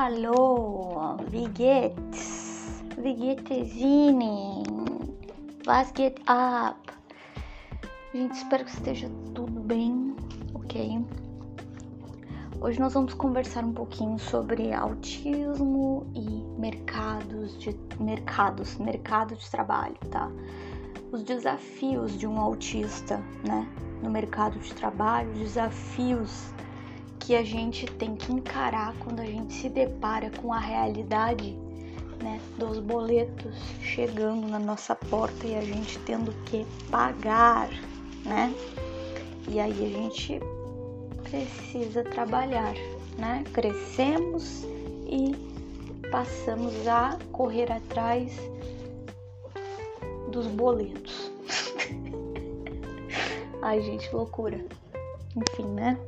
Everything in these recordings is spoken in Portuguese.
hallo, wie geht's? Wie geht? Was? Gente, espero que esteja tudo bem, ok? Hoje nós vamos conversar um pouquinho sobre autismo e mercados de mercados, mercado de trabalho, tá? Os desafios de um autista, né, no mercado de trabalho, desafios que a gente tem que encarar quando a gente se depara com a realidade né, dos boletos chegando na nossa porta e a gente tendo que pagar, né? E aí a gente precisa trabalhar, né? Crescemos e passamos a correr atrás dos boletos. Ai, gente, loucura. Enfim, né?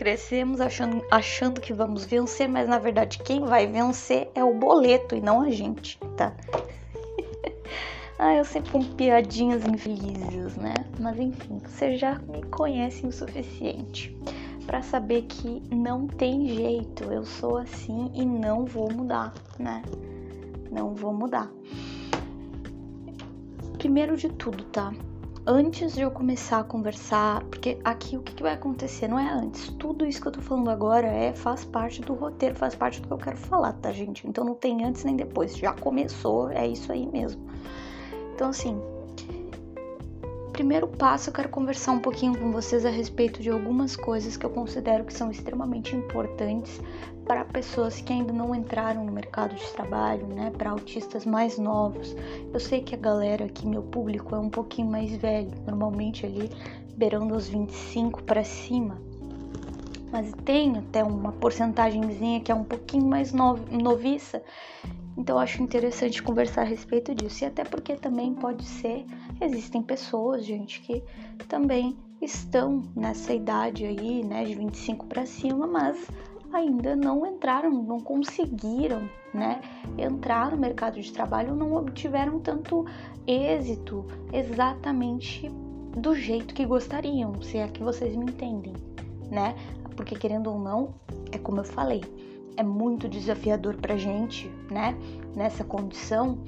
Crescemos achando, achando que vamos vencer, mas na verdade quem vai vencer é o boleto e não a gente, tá? ah, eu sempre com piadinhas infelizes, né? Mas enfim, você já me conhece o suficiente para saber que não tem jeito, eu sou assim e não vou mudar, né? Não vou mudar. Primeiro de tudo, tá? Antes de eu começar a conversar, porque aqui o que, que, vai acontecer não é antes. Tudo isso que eu tô falando agora é faz parte do roteiro, faz parte do que eu quero falar, tá, gente? Então não tem antes nem depois. Já começou, é isso aí mesmo. Então assim, primeiro passo eu quero conversar um pouquinho com vocês a respeito de algumas coisas que eu considero que são extremamente importantes para pessoas que ainda não entraram no mercado de trabalho, né, para autistas mais novos. Eu sei que a galera aqui, meu público, é um pouquinho mais velho, normalmente ali beirando os 25 para cima. Mas tem até uma porcentagemzinha que é um pouquinho mais noviça. Então acho interessante conversar a respeito disso. E até porque também pode ser, existem pessoas, gente, que também estão nessa idade aí, né, de 25 para cima, mas ainda não entraram, não conseguiram, né, entrar no mercado de trabalho, não obtiveram tanto êxito exatamente do jeito que gostariam, se é que vocês me entendem, né? Porque querendo ou não, é como eu falei, é muito desafiador pra gente, né, nessa condição,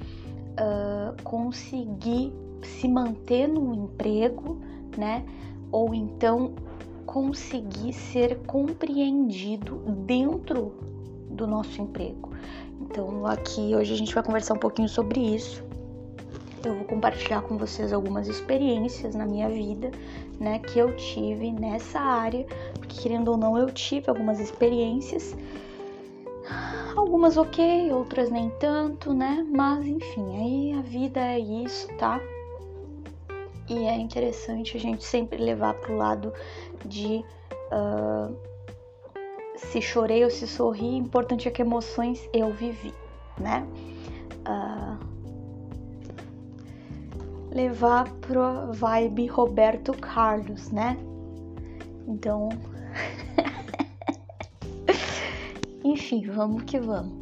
uh, conseguir se manter no emprego, né, ou então conseguir ser compreendido dentro do nosso emprego. Então, aqui hoje a gente vai conversar um pouquinho sobre isso. Eu vou compartilhar com vocês algumas experiências na minha vida, né, que eu tive nessa área, porque querendo ou não, eu tive algumas experiências. Algumas ok, outras nem tanto, né? Mas enfim, aí a vida é isso, tá? E é interessante a gente sempre levar para o lado de uh, se chorei ou se sorri, importante é que emoções eu vivi, né? Uh, levar pro vibe Roberto Carlos, né? Então, enfim, vamos que vamos.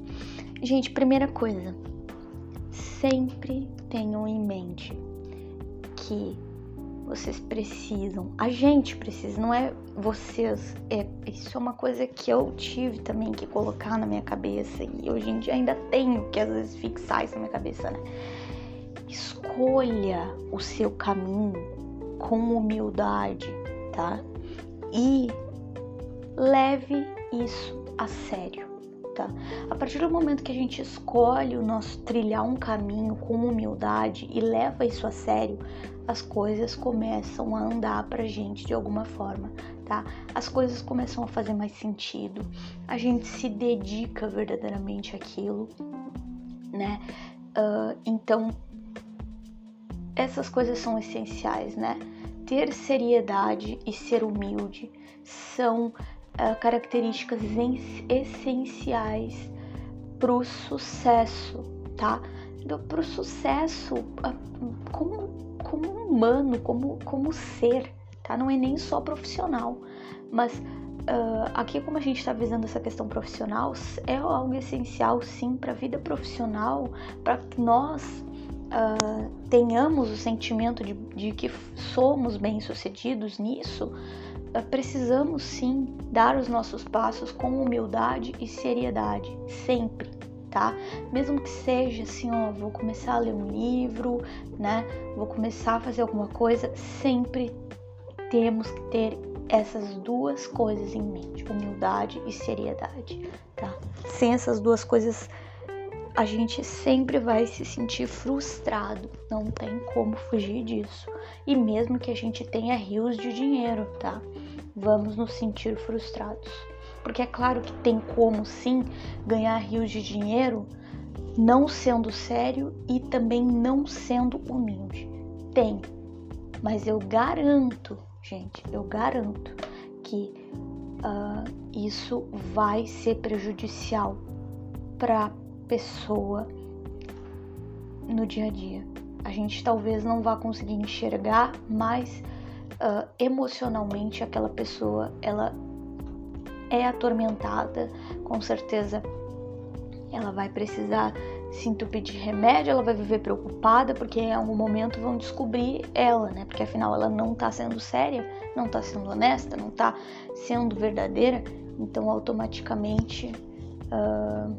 Gente, primeira coisa, sempre tenham em mente que vocês precisam, a gente precisa, não é vocês. É, isso é uma coisa que eu tive também que colocar na minha cabeça e hoje em dia ainda tenho que às vezes fixar isso na minha cabeça, né? Escolha o seu caminho com humildade, tá? E leve isso a sério A partir do momento que a gente escolhe o nosso trilhar um caminho com humildade e leva isso a sério, as coisas começam a andar pra gente de alguma forma, tá? As coisas começam a fazer mais sentido, a gente se dedica verdadeiramente àquilo, né? Uh, então, essas coisas são essenciais, né? Ter seriedade e ser humilde são uh, características essenciais para o sucesso, tá? Para o sucesso como, como humano, como, como ser, tá? Não é nem só profissional, mas uh, aqui como a gente está visando essa questão profissional, é algo essencial sim para a vida profissional, para que nós uh, tenhamos o sentimento de, de que somos bem-sucedidos nisso, precisamos sim dar os nossos passos com humildade e seriedade, sempre, tá? Mesmo que seja assim, ó, vou começar a ler um livro, né? Vou começar a fazer alguma coisa, sempre temos que ter essas duas coisas em mente, humildade e seriedade, tá? Sem essas duas coisas, a gente sempre vai se sentir frustrado, não tem como fugir disso. E mesmo que a gente tenha rios de dinheiro, tá? Vamos nos sentir frustrados. Porque é claro que tem como sim ganhar rios de dinheiro não sendo sério e também não sendo humilde. Tem. Mas eu garanto, gente, eu garanto que uh, isso vai ser prejudicial para pessoa no dia a dia. A gente talvez não vá conseguir enxergar, mas uh, emocionalmente aquela pessoa ela é atormentada, com certeza ela vai precisar se entupir de remédio, ela vai viver preocupada, porque em algum momento vão descobrir ela, né? Porque afinal ela não tá sendo séria, não tá sendo honesta, não tá sendo verdadeira, então automaticamente, uh,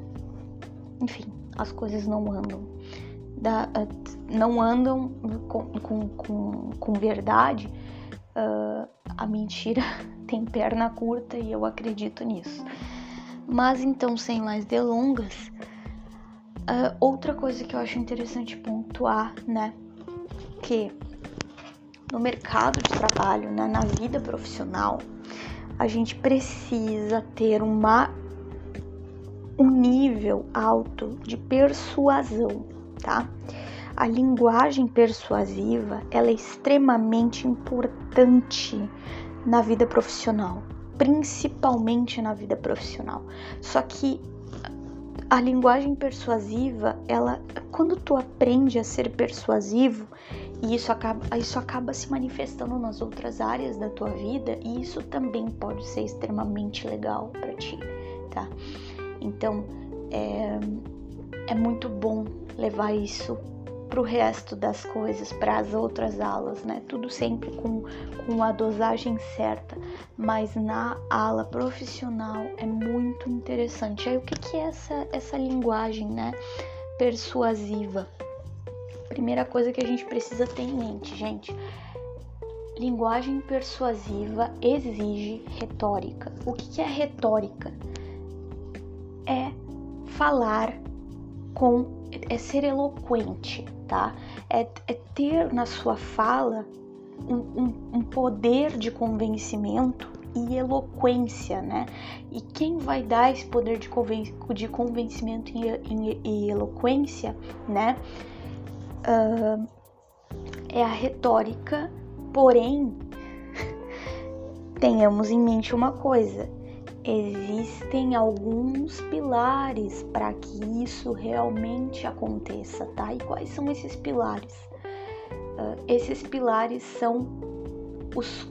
enfim, as coisas não andam. Da, uh, não andam com, com, com, com verdade, uh, a mentira tem perna curta e eu acredito nisso. Mas então, sem mais delongas, uh, outra coisa que eu acho interessante pontuar, né, que no mercado de trabalho, né, na vida profissional, a gente precisa ter uma um nível alto de persuasão, tá? A linguagem persuasiva ela é extremamente importante na vida profissional, principalmente na vida profissional. Só que a linguagem persuasiva, ela, quando tu aprende a ser persuasivo, e isso acaba, isso acaba se manifestando nas outras áreas da tua vida, e isso também pode ser extremamente legal para ti, tá? Então, é, é muito bom levar isso para o resto das coisas, para as outras alas, né? Tudo sempre com, com a dosagem certa, mas na ala profissional é muito interessante. Aí o que, que é essa, essa linguagem, né? Persuasiva. Primeira coisa que a gente precisa ter em mente, gente. Linguagem persuasiva exige retórica. O que, que é retórica? É falar com é ser eloquente, tá? É, é ter na sua fala um, um, um poder de convencimento e eloquência, né? E quem vai dar esse poder de, conven de convencimento e, e, e, eloquência, né? Uh, é a retórica, porém, tenhamos em mente uma coisa: existem alguns pilares para que isso realmente aconteça, tá? E quais são esses pilares? Uh, esses pilares são os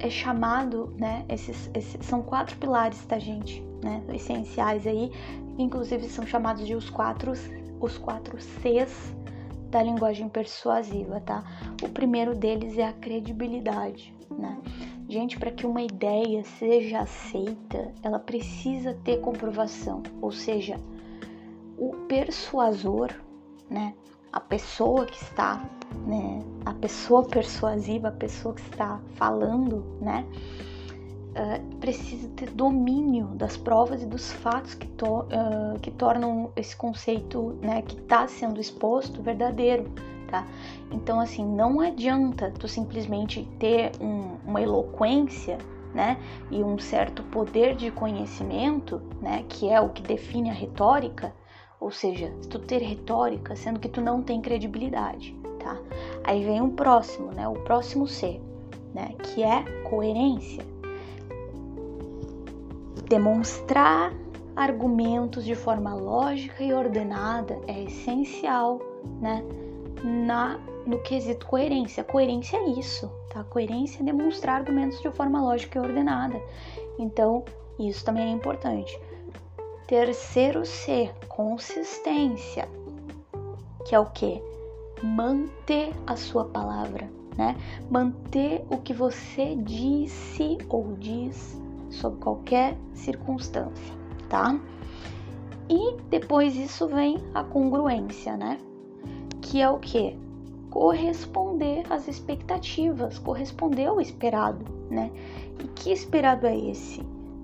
é chamado, né? Esses, esses, são quatro pilares, tá, gente? Né? Essenciais aí, inclusive são chamados de os quatro, os quatro Cs da linguagem persuasiva, tá? O primeiro deles é a credibilidade, né? Gente, para que uma ideia seja aceita, ela precisa ter comprovação, ou seja, o persuasor, né, a pessoa que está, né, a pessoa persuasiva, a pessoa que está falando, né, uh, precisa ter domínio das provas e dos fatos que, to uh, que tornam esse conceito, né, que está sendo exposto verdadeiro tá? Então, assim, não adianta tu simplesmente ter um, uma eloquência, né, e um certo poder de conhecimento, né, que é o que define a retórica, ou seja, tu ter retórica, sendo que tu não tem credibilidade, tá? Aí vem o próximo, né, o próximo C, né, que é coerência. Demonstrar argumentos de forma lógica e ordenada é essencial, né? Na no quesito coerência. Coerência é isso, tá? Coerência é demonstrar argumentos de forma lógica e ordenada. Então, isso também é importante. Terceiro C, consistência, que é o que? Manter a sua palavra, né? Manter o que você disse ou diz sob qualquer circunstância, tá? E depois isso vem a congruência, né? Que é o que? Corresponder às expectativas, corresponder ao esperado, né? E que esperado é esse?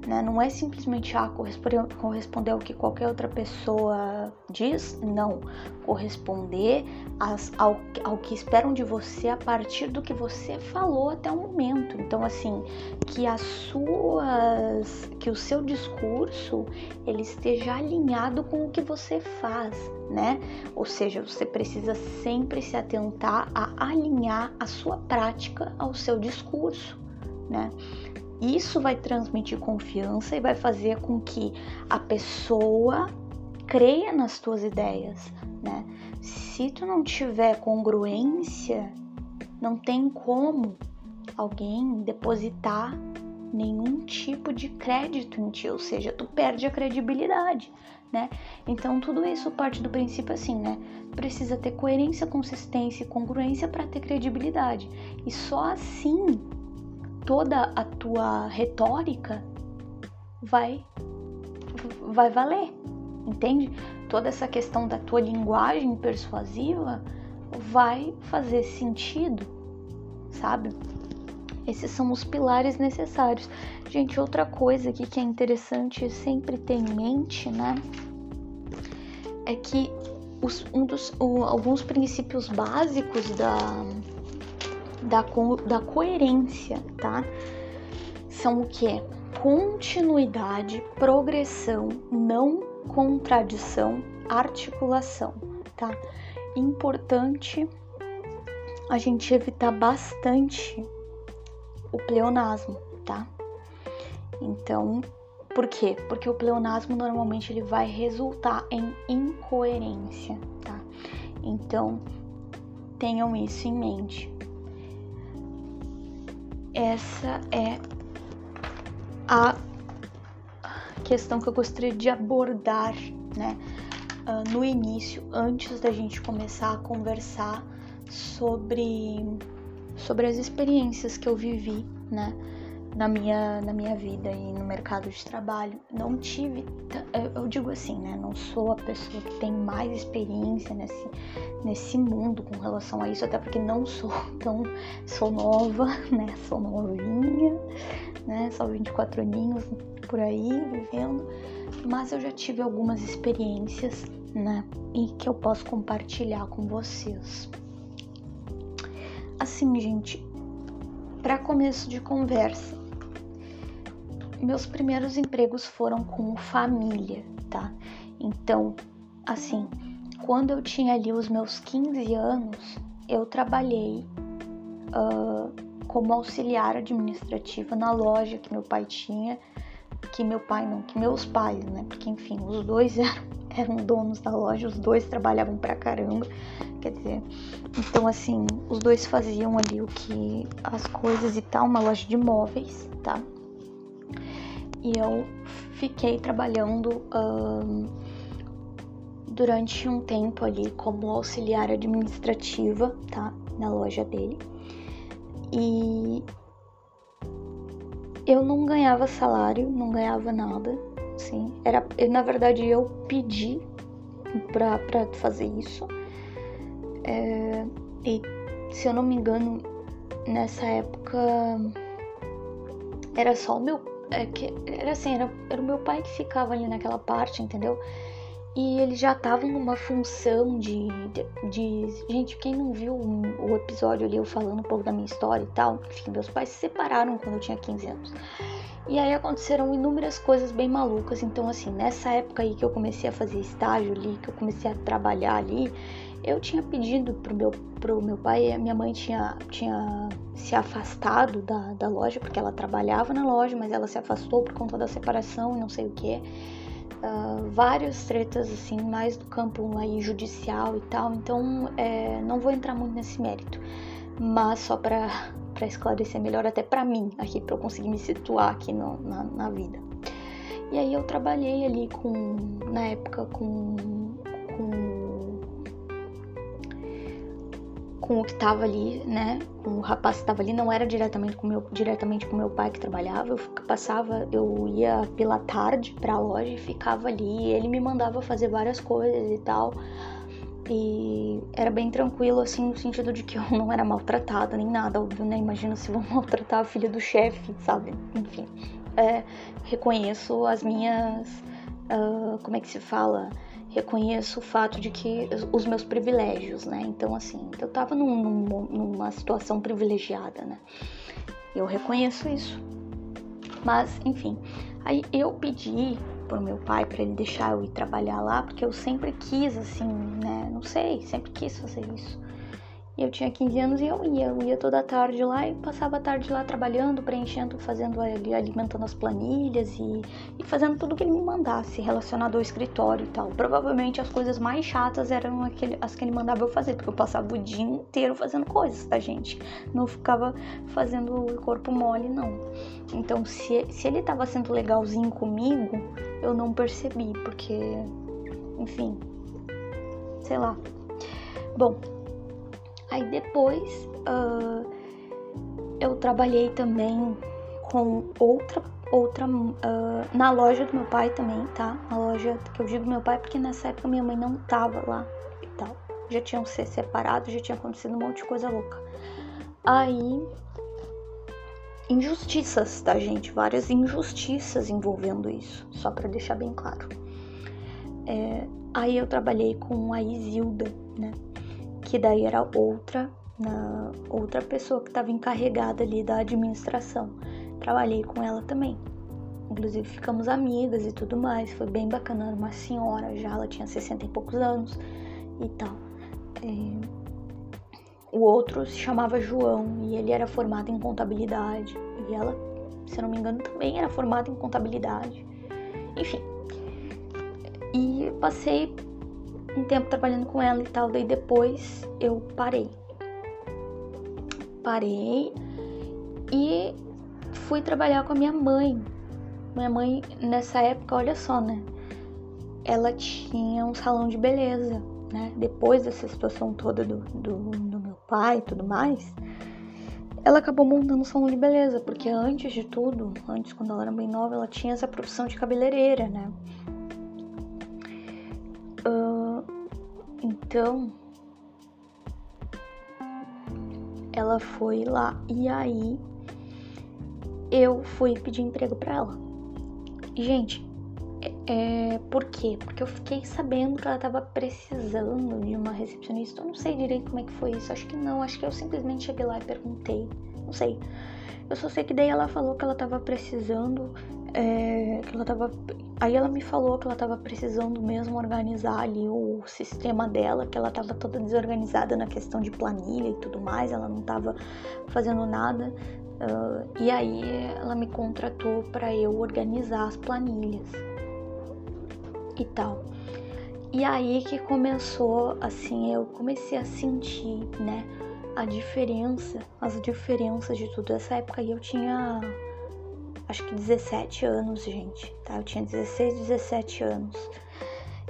Né? Não é simplesmente ah, corresponder, corresponder ao que qualquer outra pessoa diz, não. Corresponder as, ao, ao que esperam de você a partir do que você falou até o momento. Então, assim, que as suas. que o seu discurso ele esteja alinhado com o que você faz, né? Ou seja, você precisa sempre se atentar a alinhar a sua prática ao seu discurso, né? Isso vai transmitir confiança e vai fazer com que a pessoa creia nas tuas ideias, né? Se tu não tiver congruência, não tem como alguém depositar nenhum tipo de crédito em ti, ou seja, tu perde a credibilidade, né? Então tudo isso parte do princípio assim, né? Precisa ter coerência, consistência e congruência para ter credibilidade. E só assim toda a tua retórica vai vai valer, entende? Toda essa questão da tua linguagem persuasiva vai fazer sentido, sabe? Esses são os pilares necessários. Gente, outra coisa aqui que é interessante sempre ter em mente, né? É que os, um dos, o, alguns princípios básicos da, da, da coerência, tá? São o que? Continuidade, progressão, não contradição, articulação, tá? Importante a gente evitar bastante o pleonasmo, tá? Então, por quê? Porque o pleonasmo normalmente ele vai resultar em incoerência, tá? Então, tenham isso em mente essa é a questão que eu gostaria de abordar, né, uh, no início, antes da gente começar a conversar sobre sobre as experiências que eu vivi, né, na minha, na minha vida e no mercado de trabalho. Não tive, eu digo assim, né? Não sou a pessoa que tem mais experiência nesse, nesse mundo com relação a isso, até porque não sou tão. sou nova, né? Sou novinha, né? Só 24 aninhos por aí vivendo. Mas eu já tive algumas experiências, né? E que eu posso compartilhar com vocês. Assim, gente, para começo de conversa, meus primeiros empregos foram com família, tá? Então, assim, quando eu tinha ali os meus 15 anos, eu trabalhei uh, como auxiliar administrativa na loja que meu pai tinha, que meu pai não, que meus pais, né? Porque enfim, os dois eram, eram donos da loja, os dois trabalhavam pra caramba, quer dizer, então assim, os dois faziam ali o que as coisas e tal, uma loja de móveis, tá? e eu fiquei trabalhando um, durante um tempo ali como auxiliar administrativa, tá? Na loja dele. E eu não ganhava salário, não ganhava nada, sim. Era, na verdade, eu pedi pra, pra fazer isso. É, e se eu não me engano, nessa época era só o meu é era assim, era, era o meu pai que ficava ali naquela parte, entendeu? E eles já estavam numa função de, de, de, Gente, quem não viu o episódio ali, eu falando um pouco da minha história e tal, enfim, meus pais se separaram quando eu tinha 15 anos. E aí aconteceram inúmeras coisas bem malucas. Então, assim, nessa época aí que eu comecei a fazer estágio ali, que eu comecei a trabalhar ali, eu tinha pedido pro meu, pro meu pai, a minha mãe tinha, tinha se afastado da, da loja, porque ela trabalhava na loja, mas ela se afastou por conta da separação e não sei o que. Uh, várias tretas, assim, mais do campo aí judicial e tal, então é, não vou entrar muito nesse mérito, mas só para esclarecer melhor, até para mim, aqui, para eu conseguir me situar aqui no, na, na vida. E aí eu trabalhei ali com, na época, com, com o que estava ali, né? O rapaz que estava ali, não era diretamente com meu, diretamente com meu pai que trabalhava. Eu passava, eu ia pela tarde para a loja e ficava ali. ele me mandava fazer várias coisas e tal. E era bem tranquilo, assim, no sentido de que eu não era maltratada nem nada, óbvio, né? Imagina se vão maltratar a filha do chefe, sabe? Enfim, é, reconheço as minhas. Uh, como é que se fala? Reconheço o fato de que os meus privilégios, né? Então, assim, eu tava num, num, numa situação privilegiada, né? Eu reconheço isso. Mas, enfim, aí eu pedi pro meu pai para ele deixar eu ir trabalhar lá, porque eu sempre quis, assim, né? Não sei, sempre quis fazer isso. Eu tinha 15 anos e eu ia, eu ia toda tarde lá e passava a tarde lá trabalhando, preenchendo, fazendo ali, alimentando as planilhas e, e fazendo tudo que ele me mandasse relacionado ao escritório e tal. Provavelmente as coisas mais chatas eram aquele, as que ele mandava eu fazer, porque eu passava o dia inteiro fazendo coisas, tá, gente? Não ficava fazendo o corpo mole, não. Então, se, se ele tava sendo legalzinho comigo, eu não percebi, porque, enfim, sei lá. Bom, Aí depois uh, eu trabalhei também com outra outra uh, na loja do meu pai também, tá? Na loja que eu digo meu pai porque nessa época minha mãe não tava lá e tal. Já tinham se separado, já tinha acontecido um monte de coisa louca. Aí injustiças, tá, gente? Várias injustiças envolvendo isso, só para deixar bem claro. É, aí eu trabalhei com a Isilda, né? Que daí era outra, na, outra pessoa que estava encarregada ali da administração. Trabalhei com ela também. Inclusive ficamos amigas e tudo mais. Foi bem bacana, era uma senhora já, ela tinha 60 e poucos anos e tal. É... O outro se chamava João e ele era formado em contabilidade. E ela, se não me engano, também era formada em contabilidade. Enfim. E passei um tempo trabalhando com ela e tal, daí depois eu parei. Parei e fui trabalhar com a minha mãe. Minha mãe, nessa época, olha só, né? Ela tinha um salão de beleza, né? Depois dessa situação toda do, do, do meu pai e tudo mais, ela acabou montando um salão de beleza, porque antes de tudo, antes quando ela era bem nova, ela tinha essa profissão de cabeleireira, né? Então, ela foi lá e aí eu fui pedir emprego para ela. Gente, é, é, por quê? Porque eu fiquei sabendo que ela tava precisando de uma recepcionista. Eu não sei direito como é que foi isso. Acho que não. Acho que eu simplesmente cheguei lá e perguntei. Não sei. Eu só sei que daí ela falou que ela tava precisando é, que ela tava. Aí ela me falou que ela tava precisando mesmo organizar ali o sistema dela, que ela tava toda desorganizada na questão de planilha e tudo mais, ela não tava fazendo nada. Uh, e aí ela me contratou para eu organizar as planilhas e tal. E aí que começou, assim, eu comecei a sentir, né, a diferença, as diferenças de tudo. Essa época aí eu tinha acho que 17 anos, gente, tá? Eu tinha 16, 17 anos.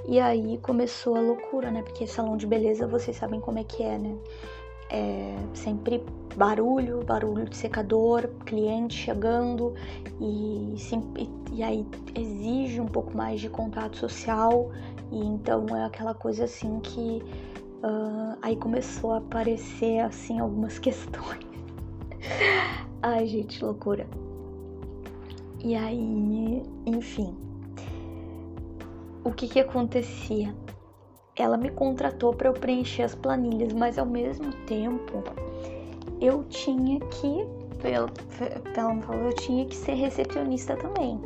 E aí começou a loucura, né? Porque salão de beleza, vocês sabem como é que é, né? É sempre barulho, barulho de secador, cliente chegando e, sempre, e aí exige um pouco mais de contato social e então é aquela coisa assim que uh, aí começou a aparecer assim algumas questões. Ai, gente, loucura. E aí, enfim, o que que acontecia? Ela me contratou para eu preencher as planilhas, mas ao mesmo tempo eu tinha que, ela falou, eu tinha que ser recepcionista também.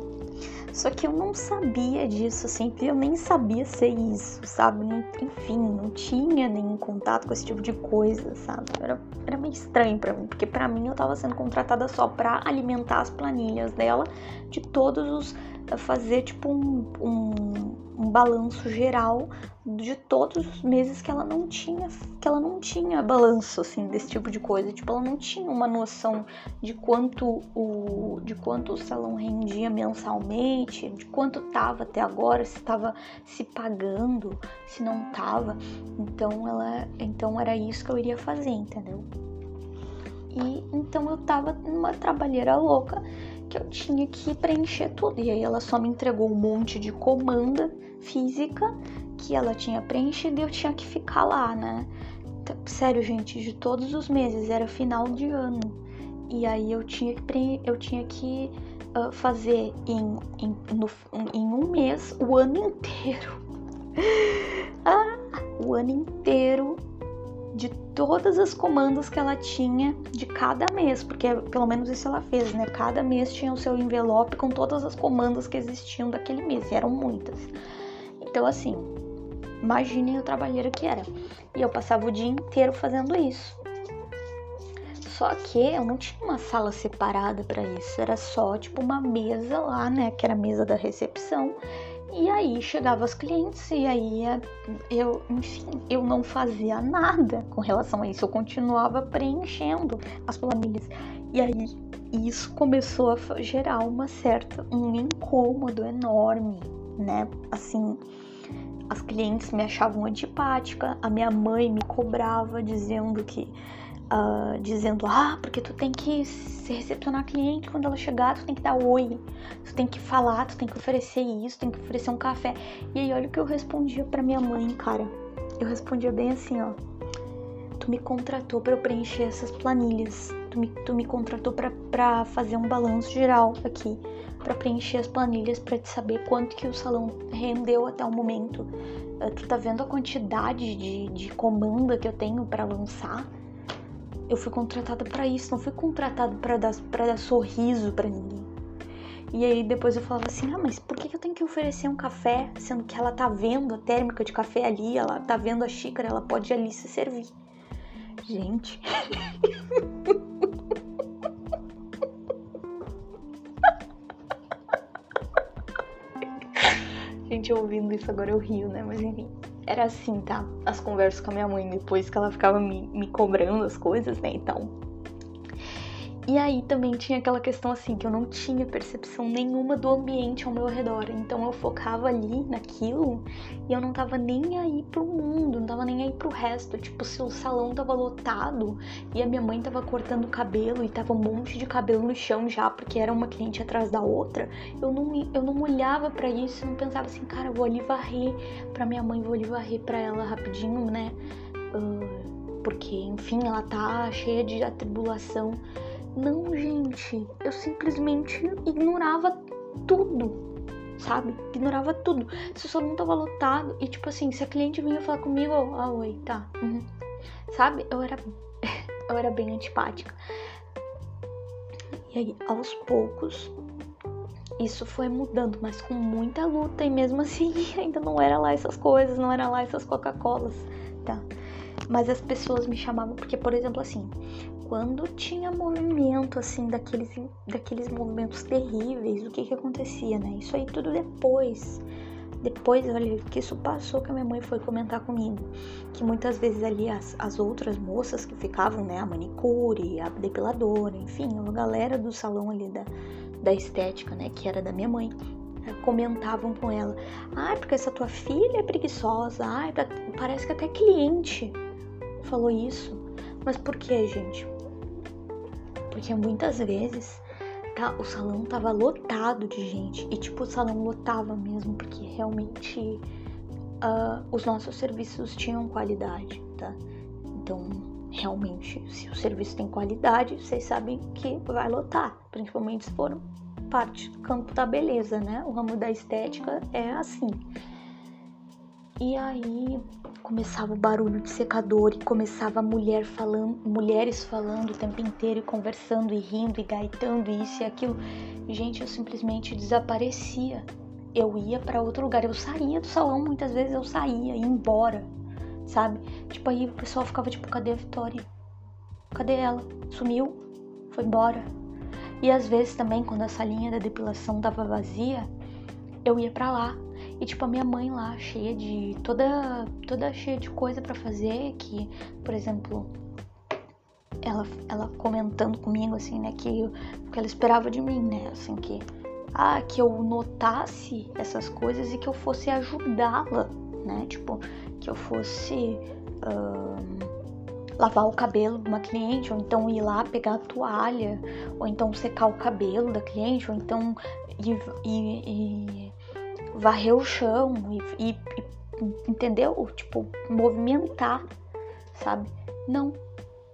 Só que eu não sabia disso, assim, eu nem sabia ser isso, sabe? Não, enfim, não tinha nenhum contato com esse tipo de coisa, sabe? Era, era meio estranho para mim, porque para mim eu tava sendo contratada só para alimentar as planilhas dela de todos os fazer tipo um, um, um balanço geral de todos os meses que ela não tinha que ela não tinha balanço assim desse tipo de coisa. Tipo ela não tinha uma noção de quanto o de quanto o salão rendia mensalmente de quanto tava até agora se estava se pagando se não tava. Então ela então era isso que eu iria fazer entendeu? E então eu tava numa trabalheira louca que eu tinha que preencher tudo. E aí ela só me entregou um monte de comanda física que ela tinha preenchido e eu tinha que ficar lá, né? Sério, gente, de todos os meses, era final de ano. E aí eu tinha que, eu tinha que uh, fazer em, em, no, em um mês o ano inteiro. ah, o ano inteiro de todas as comandas que ela tinha de cada mês, porque pelo menos isso ela fez, né? Cada mês tinha o seu envelope com todas as comandas que existiam daquele mês, e eram muitas. Então, assim, imaginem o trabalheiro que era. E eu passava o dia inteiro fazendo isso. Só que eu não tinha uma sala separada para isso, era só tipo uma mesa lá, né? Que era a mesa da recepção e aí chegava os clientes e aí eu, enfim, eu não fazia nada com relação a isso. Eu continuava preenchendo as planilhas. E aí isso começou a gerar uma certa um incômodo enorme, né? Assim, as clientes me achavam antipática, a minha mãe me cobrava dizendo que uh, dizendo: Ah, porque tu tem que se recepcionar cliente quando ela chegar, tu tem que dar oi, tu tem que falar, tu tem que oferecer isso, tem que oferecer um café. E aí, olha o que eu respondia pra minha mãe, cara. Eu respondia bem assim: Ó, tu me contratou para eu preencher essas planilhas, tu me, tu me contratou para fazer um balanço geral aqui, para preencher as planilhas, para te saber quanto que o salão rendeu até o momento. Uh, tu tá vendo a quantidade de, de comanda que eu tenho para lançar? Eu fui contratada para isso, não fui contratada para dar, pra dar sorriso para ninguém. E aí depois eu falava assim, ah, mas por que eu tenho que oferecer um café, sendo que ela tá vendo a térmica de café ali, ela tá vendo a xícara, ela pode ali se servir. Gente. Gente, ouvindo isso agora eu rio, né? Mas enfim era assim, tá? As conversas com a minha mãe depois que ela ficava me, me cobrando as coisas, né? Então, e aí também tinha aquela questão assim que eu não tinha percepção nenhuma do ambiente ao meu redor. Então eu focava ali naquilo e eu não tava nem aí pro mundo, não tava nem aí pro resto. Tipo, se o salão tava lotado e a minha mãe tava cortando o cabelo e tava um monte de cabelo no chão já, porque era uma cliente atrás da outra, eu não, eu não olhava para isso, eu não pensava assim, cara, vou ali varrer pra minha mãe, vou ali varrer pra ela rapidinho, né? Uh, porque, enfim, ela tá cheia de atribulação. Não, gente, eu simplesmente ignorava tudo, sabe? Ignorava tudo. Se o salão tava lotado e, tipo assim, se a cliente vinha falar comigo, ah, oi, tá. Uhum. Sabe? Eu era, eu era bem antipática. E aí, aos poucos, isso foi mudando, mas com muita luta e mesmo assim ainda não era lá essas coisas, não era lá essas Coca-Colas, tá? Mas as pessoas me chamavam porque, por exemplo, assim, quando tinha movimento, assim, daqueles, daqueles movimentos terríveis, o que que acontecia, né? Isso aí tudo depois. Depois, olha, que isso passou que a minha mãe foi comentar comigo. Que muitas vezes ali as, as outras moças que ficavam, né? A manicure, a depiladora, enfim, a galera do salão ali da, da estética, né? Que era da minha mãe eh, comentavam com ela: ai, porque essa tua filha é preguiçosa, ai, parece que até cliente falou isso. Mas por que, gente? Porque muitas vezes tá, o salão tava lotado de gente. E tipo, o salão lotava mesmo, porque realmente uh, os nossos serviços tinham qualidade, tá? Então, realmente, se o serviço tem qualidade, vocês sabem que vai lotar. Principalmente se for parte do campo da beleza, né? O ramo da estética é assim. E aí começava o barulho de secador e começava mulher falando, mulheres falando o tempo inteiro e conversando e rindo e gaitando e isso e aquilo. Gente, eu simplesmente desaparecia. Eu ia para outro lugar, eu saía do salão, muitas vezes eu saía, ia embora, sabe? Tipo aí o pessoal ficava tipo, cadê a Vitória? Cadê ela? Sumiu? Foi embora? E às vezes também quando a salinha da depilação tava vazia, eu ia para lá. E tipo, a minha mãe lá, cheia de. toda toda cheia de coisa para fazer, que, por exemplo, ela, ela comentando comigo, assim, né, que, que ela esperava de mim, né, assim, que, ah, que eu notasse essas coisas e que eu fosse ajudá-la, né, tipo, que eu fosse lavar o cabelo de uma cliente, ou então ir lá pegar a toalha, ou então secar o cabelo da cliente, ou então ir, ir, ir varrer o chão e, e, e entendeu? Tipo, movimentar, sabe? Não,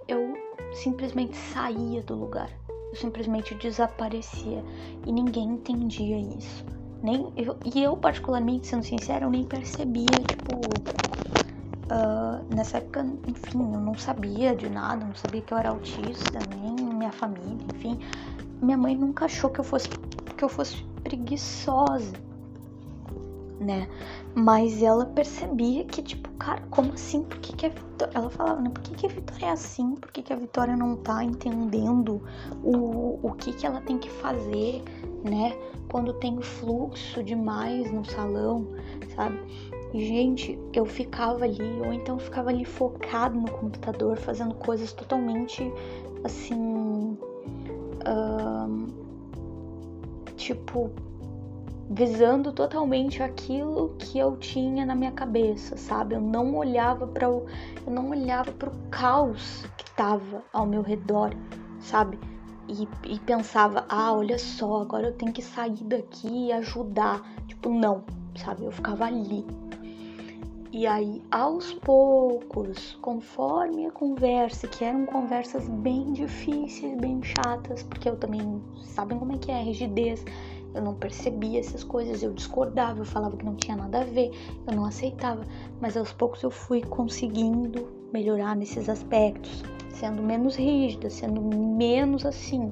eu simplesmente saía do lugar. Eu simplesmente desaparecia e ninguém entendia isso. Nem eu, e eu, particularmente, sendo sincera, eu nem percebia, tipo, uh, nessa época, enfim, eu não sabia de nada, não sabia que eu era autista, nem minha família, enfim. Minha mãe nunca achou que eu fosse que eu fosse preguiçosa né? Mas ela percebia que, tipo, cara, como assim? Por que, que a Vitória. Ela falava, né? Por que, que a Vitória é assim? Por que, que a Vitória não tá entendendo o, o que, que ela tem que fazer, né? Quando tem fluxo demais no salão, sabe? E, gente, eu ficava ali, ou então ficava ali focado no computador, fazendo coisas totalmente assim. Uh, tipo, visando totalmente aquilo que eu tinha na minha cabeça, sabe? Eu não olhava para o eu não olhava para o caos que estava ao meu redor, sabe? E, e, pensava, ah, olha só, agora eu tenho que sair daqui e ajudar. Tipo, não, sabe? Eu ficava ali. E aí, aos poucos, conforme a conversa, que eram conversas bem difíceis, bem chatas, porque eu também, sabem como é que é, rigidez eu não percebia essas coisas, eu discordava, eu falava que não tinha nada a ver, eu não aceitava, mas aos poucos eu fui conseguindo melhorar nesses aspectos, sendo menos rígida, sendo menos assim,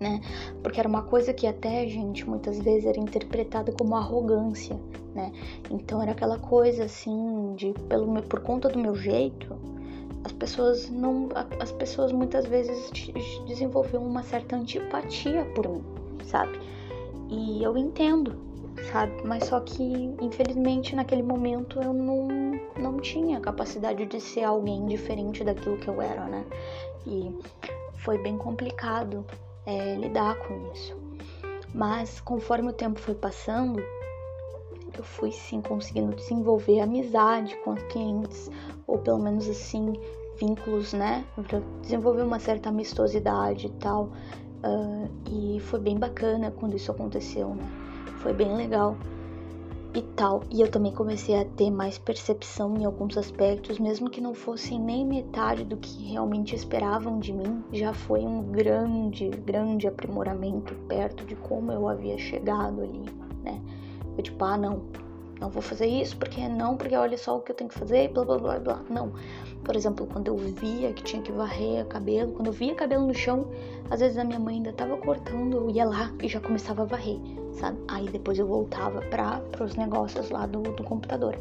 né? Porque era uma coisa que até, gente, muitas vezes era interpretada como arrogância, né? Então era aquela coisa assim de pelo por conta do meu jeito, as pessoas não as pessoas muitas vezes desenvolviam uma certa antipatia por mim sabe? E eu entendo, sabe? Mas só que, infelizmente, naquele momento eu não, não tinha capacidade de ser alguém diferente daquilo que eu era, né? E foi bem complicado é, lidar com isso. Mas conforme o tempo foi passando, eu fui sim conseguindo desenvolver amizade com os clientes, ou pelo menos assim, vínculos, né? Desenvolver uma certa amistosidade e tal. Uh, e foi bem bacana quando isso aconteceu, né? Foi bem legal e tal. E eu também comecei a ter mais percepção em alguns aspectos, mesmo que não fossem nem metade do que realmente esperavam de mim, já foi um grande, grande aprimoramento perto de como eu havia chegado ali, né? Eu tipo, ah, não, não vou fazer isso porque não, porque olha só o que eu tenho que fazer, blá blá blá blá. Não. Por exemplo, quando eu via que tinha que varrer cabelo, quando eu via cabelo no chão, às vezes a minha mãe ainda tava cortando, eu ia lá e já começava a varrer, sabe? Aí depois eu voltava para os negócios lá do, do computador.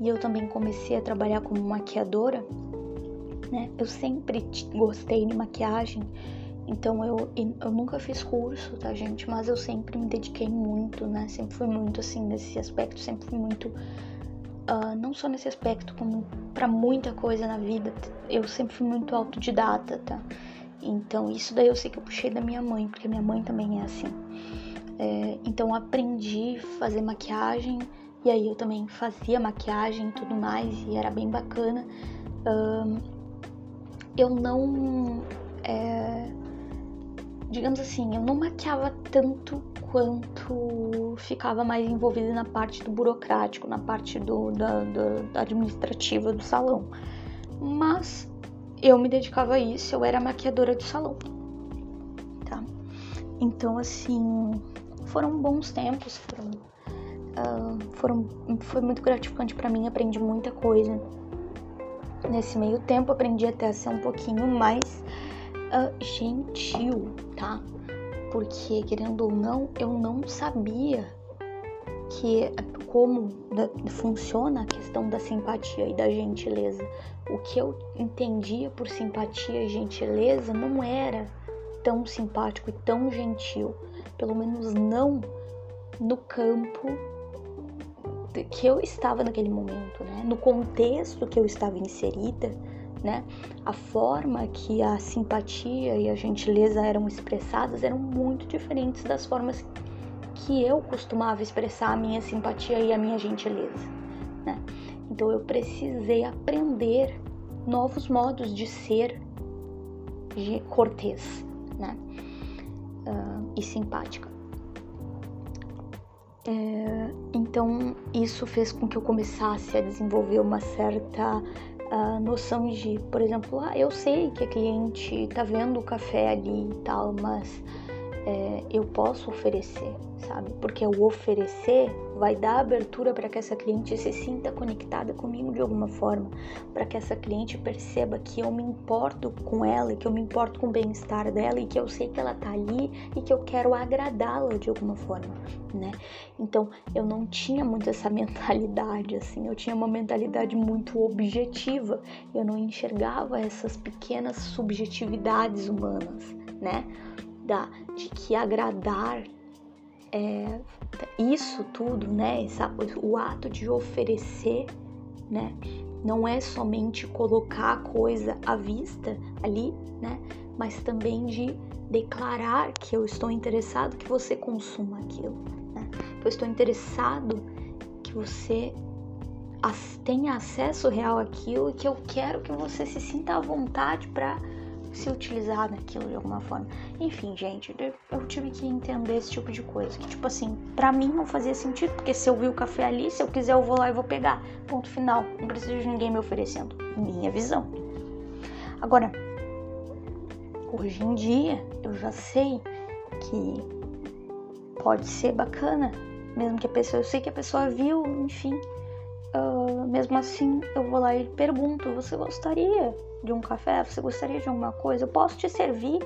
E eu também comecei a trabalhar como maquiadora, né? Eu sempre gostei de maquiagem, então eu, eu nunca fiz curso, tá, gente? Mas eu sempre me dediquei muito, né? Sempre fui muito assim nesse aspecto, sempre fui muito. Uh, não só nesse aspecto, como para muita coisa na vida. Eu sempre fui muito autodidata, tá? Então isso daí eu sei que eu puxei da minha mãe, porque minha mãe também é assim. É, então aprendi a fazer maquiagem e aí eu também fazia maquiagem e tudo mais e era bem bacana. Eu não. É, digamos assim, eu não maquiava tanto quanto ficava mais envolvida na parte do burocrático, na parte do, da, da, da administrativa do salão. Mas eu me dedicava a isso, eu era maquiadora de salão, tá? Então, assim, foram bons tempos, foram, uh, foram foi muito gratificante para mim, aprendi muita coisa. Nesse meio tempo, aprendi até a ser um pouquinho mais uh, gentil, tá? Porque, querendo ou não, eu não sabia que como funciona a questão da simpatia e da gentileza. O que eu entendia por simpatia e gentileza não era tão simpático e tão gentil, pelo menos não no campo que eu estava naquele momento, né? No contexto que eu estava inserida, né? A forma que a simpatia e a gentileza eram expressadas eram muito diferentes das formas que eu costumava expressar a minha simpatia e a minha gentileza, né? Então eu precisei aprender novos modos de ser cortês, né? Uh, e simpática. É, então isso fez com que eu começasse a desenvolver uma certa uh, noção de, por exemplo, ah, eu sei que a cliente tá vendo o café ali e tal, mas é, eu posso oferecer, sabe? Porque o oferecer vai dar abertura para que essa cliente se sinta conectada comigo de alguma forma, para que essa cliente perceba que eu me importo com ela, que eu me importo com o bem-estar dela e que eu sei que ela tá ali e que eu quero agradá-la de alguma forma, né? Então, eu não tinha muito essa mentalidade assim, eu tinha uma mentalidade muito objetiva, eu não enxergava essas pequenas subjetividades humanas, né? De que agradar é, isso tudo, né? Essa, o ato de oferecer, né? Não é somente colocar a coisa à vista ali, né? Mas também de declarar que eu estou interessado que você consuma aquilo, né? Eu estou interessado que você tenha acesso real àquilo e que eu quero que você se sinta à vontade para se utilizar daquilo de alguma forma. Enfim, gente, eu tive que entender esse tipo de coisa. Que, tipo assim, pra mim não fazia sentido, porque se eu vi o café ali, se eu quiser eu vou lá e vou pegar. Ponto final. Não preciso de ninguém me oferecendo. Minha visão. Agora, hoje em dia, eu já sei que pode ser bacana. Mesmo que a pessoa, eu sei que a pessoa viu, enfim. Uh, mesmo assim, eu vou lá e pergunto: você gostaria de um café? Você gostaria de alguma coisa? Eu posso te servir?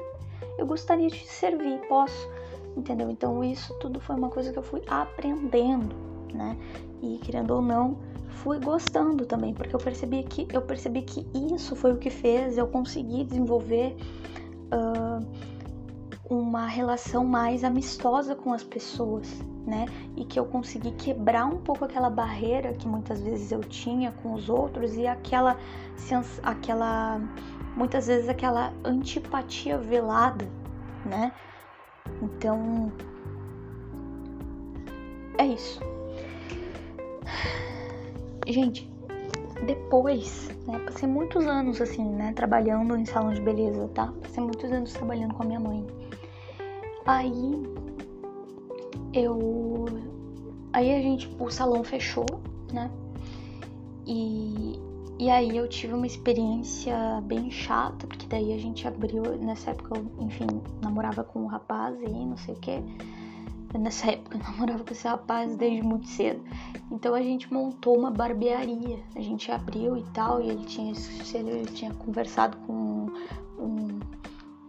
Eu gostaria de te servir, posso. Entendeu? Então isso tudo foi uma coisa que eu fui aprendendo, né? E querendo ou não, fui gostando também, porque eu percebi que eu percebi que isso foi o que fez eu conseguir desenvolver uh, uma relação mais amistosa com as pessoas, né? E que eu consegui quebrar um pouco aquela barreira que muitas vezes eu tinha com os outros e aquela aquela muitas vezes aquela antipatia velada, né? Então é isso. Gente, depois, né, passei muitos anos assim, né, trabalhando em salão de beleza, tá? Passei muitos anos trabalhando com a minha mãe. Aí eu. Aí a gente, o salão fechou, né? E, e aí eu tive uma experiência bem chata, porque daí a gente abriu, nessa época eu, enfim, namorava com um rapaz aí, não sei o que. Nessa época eu namorava com esse rapaz desde muito cedo. Então a gente montou uma barbearia. A gente abriu e tal, e ele tinha, ele tinha conversado com um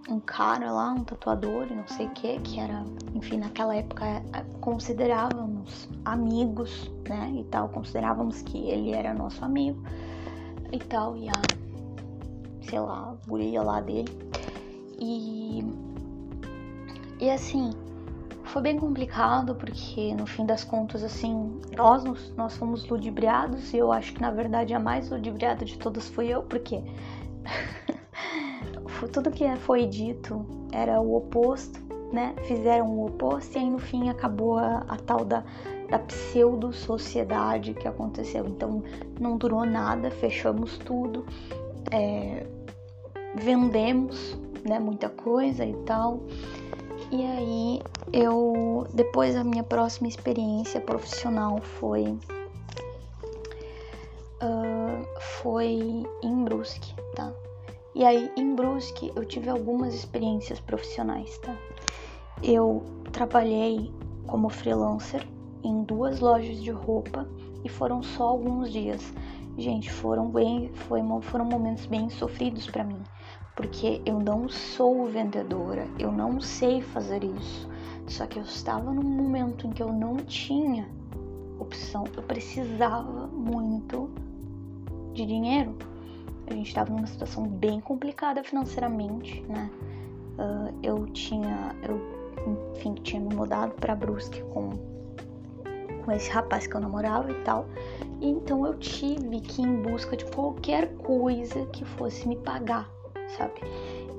um cara lá, um tatuador e não sei o que, que era, enfim, naquela época é, considerávamos amigos, né, e tal, considerávamos que ele era nosso amigo e tal, e a, sei lá, a guria lá dele. E, e assim, foi bem complicado porque no fim das contas, assim, nós, nós fomos ludibriados e eu acho que na verdade a mais ludibriada de todas fui eu, porque tudo que foi dito era o oposto, né? Fizeram o oposto e aí no fim acabou a, a tal da, da pseudo-sociedade que aconteceu. Então não durou nada, fechamos tudo, é, vendemos né, muita coisa e tal. E aí eu depois a minha próxima experiência profissional foi uh, foi em Brusque, tá? E aí, em Brusque, eu tive algumas experiências profissionais, tá? Eu trabalhei como freelancer em duas lojas de roupa e foram só alguns dias. Gente, foram bem, foi, foram momentos bem sofridos para mim, porque eu não sou vendedora, eu não sei fazer isso. Só que eu estava num momento em que eu não tinha opção, eu precisava muito de dinheiro a gente estava numa situação bem complicada financeiramente, né? Uh, eu tinha, eu, enfim, tinha me mudado para Brusque com com esse rapaz que eu namorava e tal. E então eu tive que ir em busca de qualquer coisa que fosse me pagar, sabe?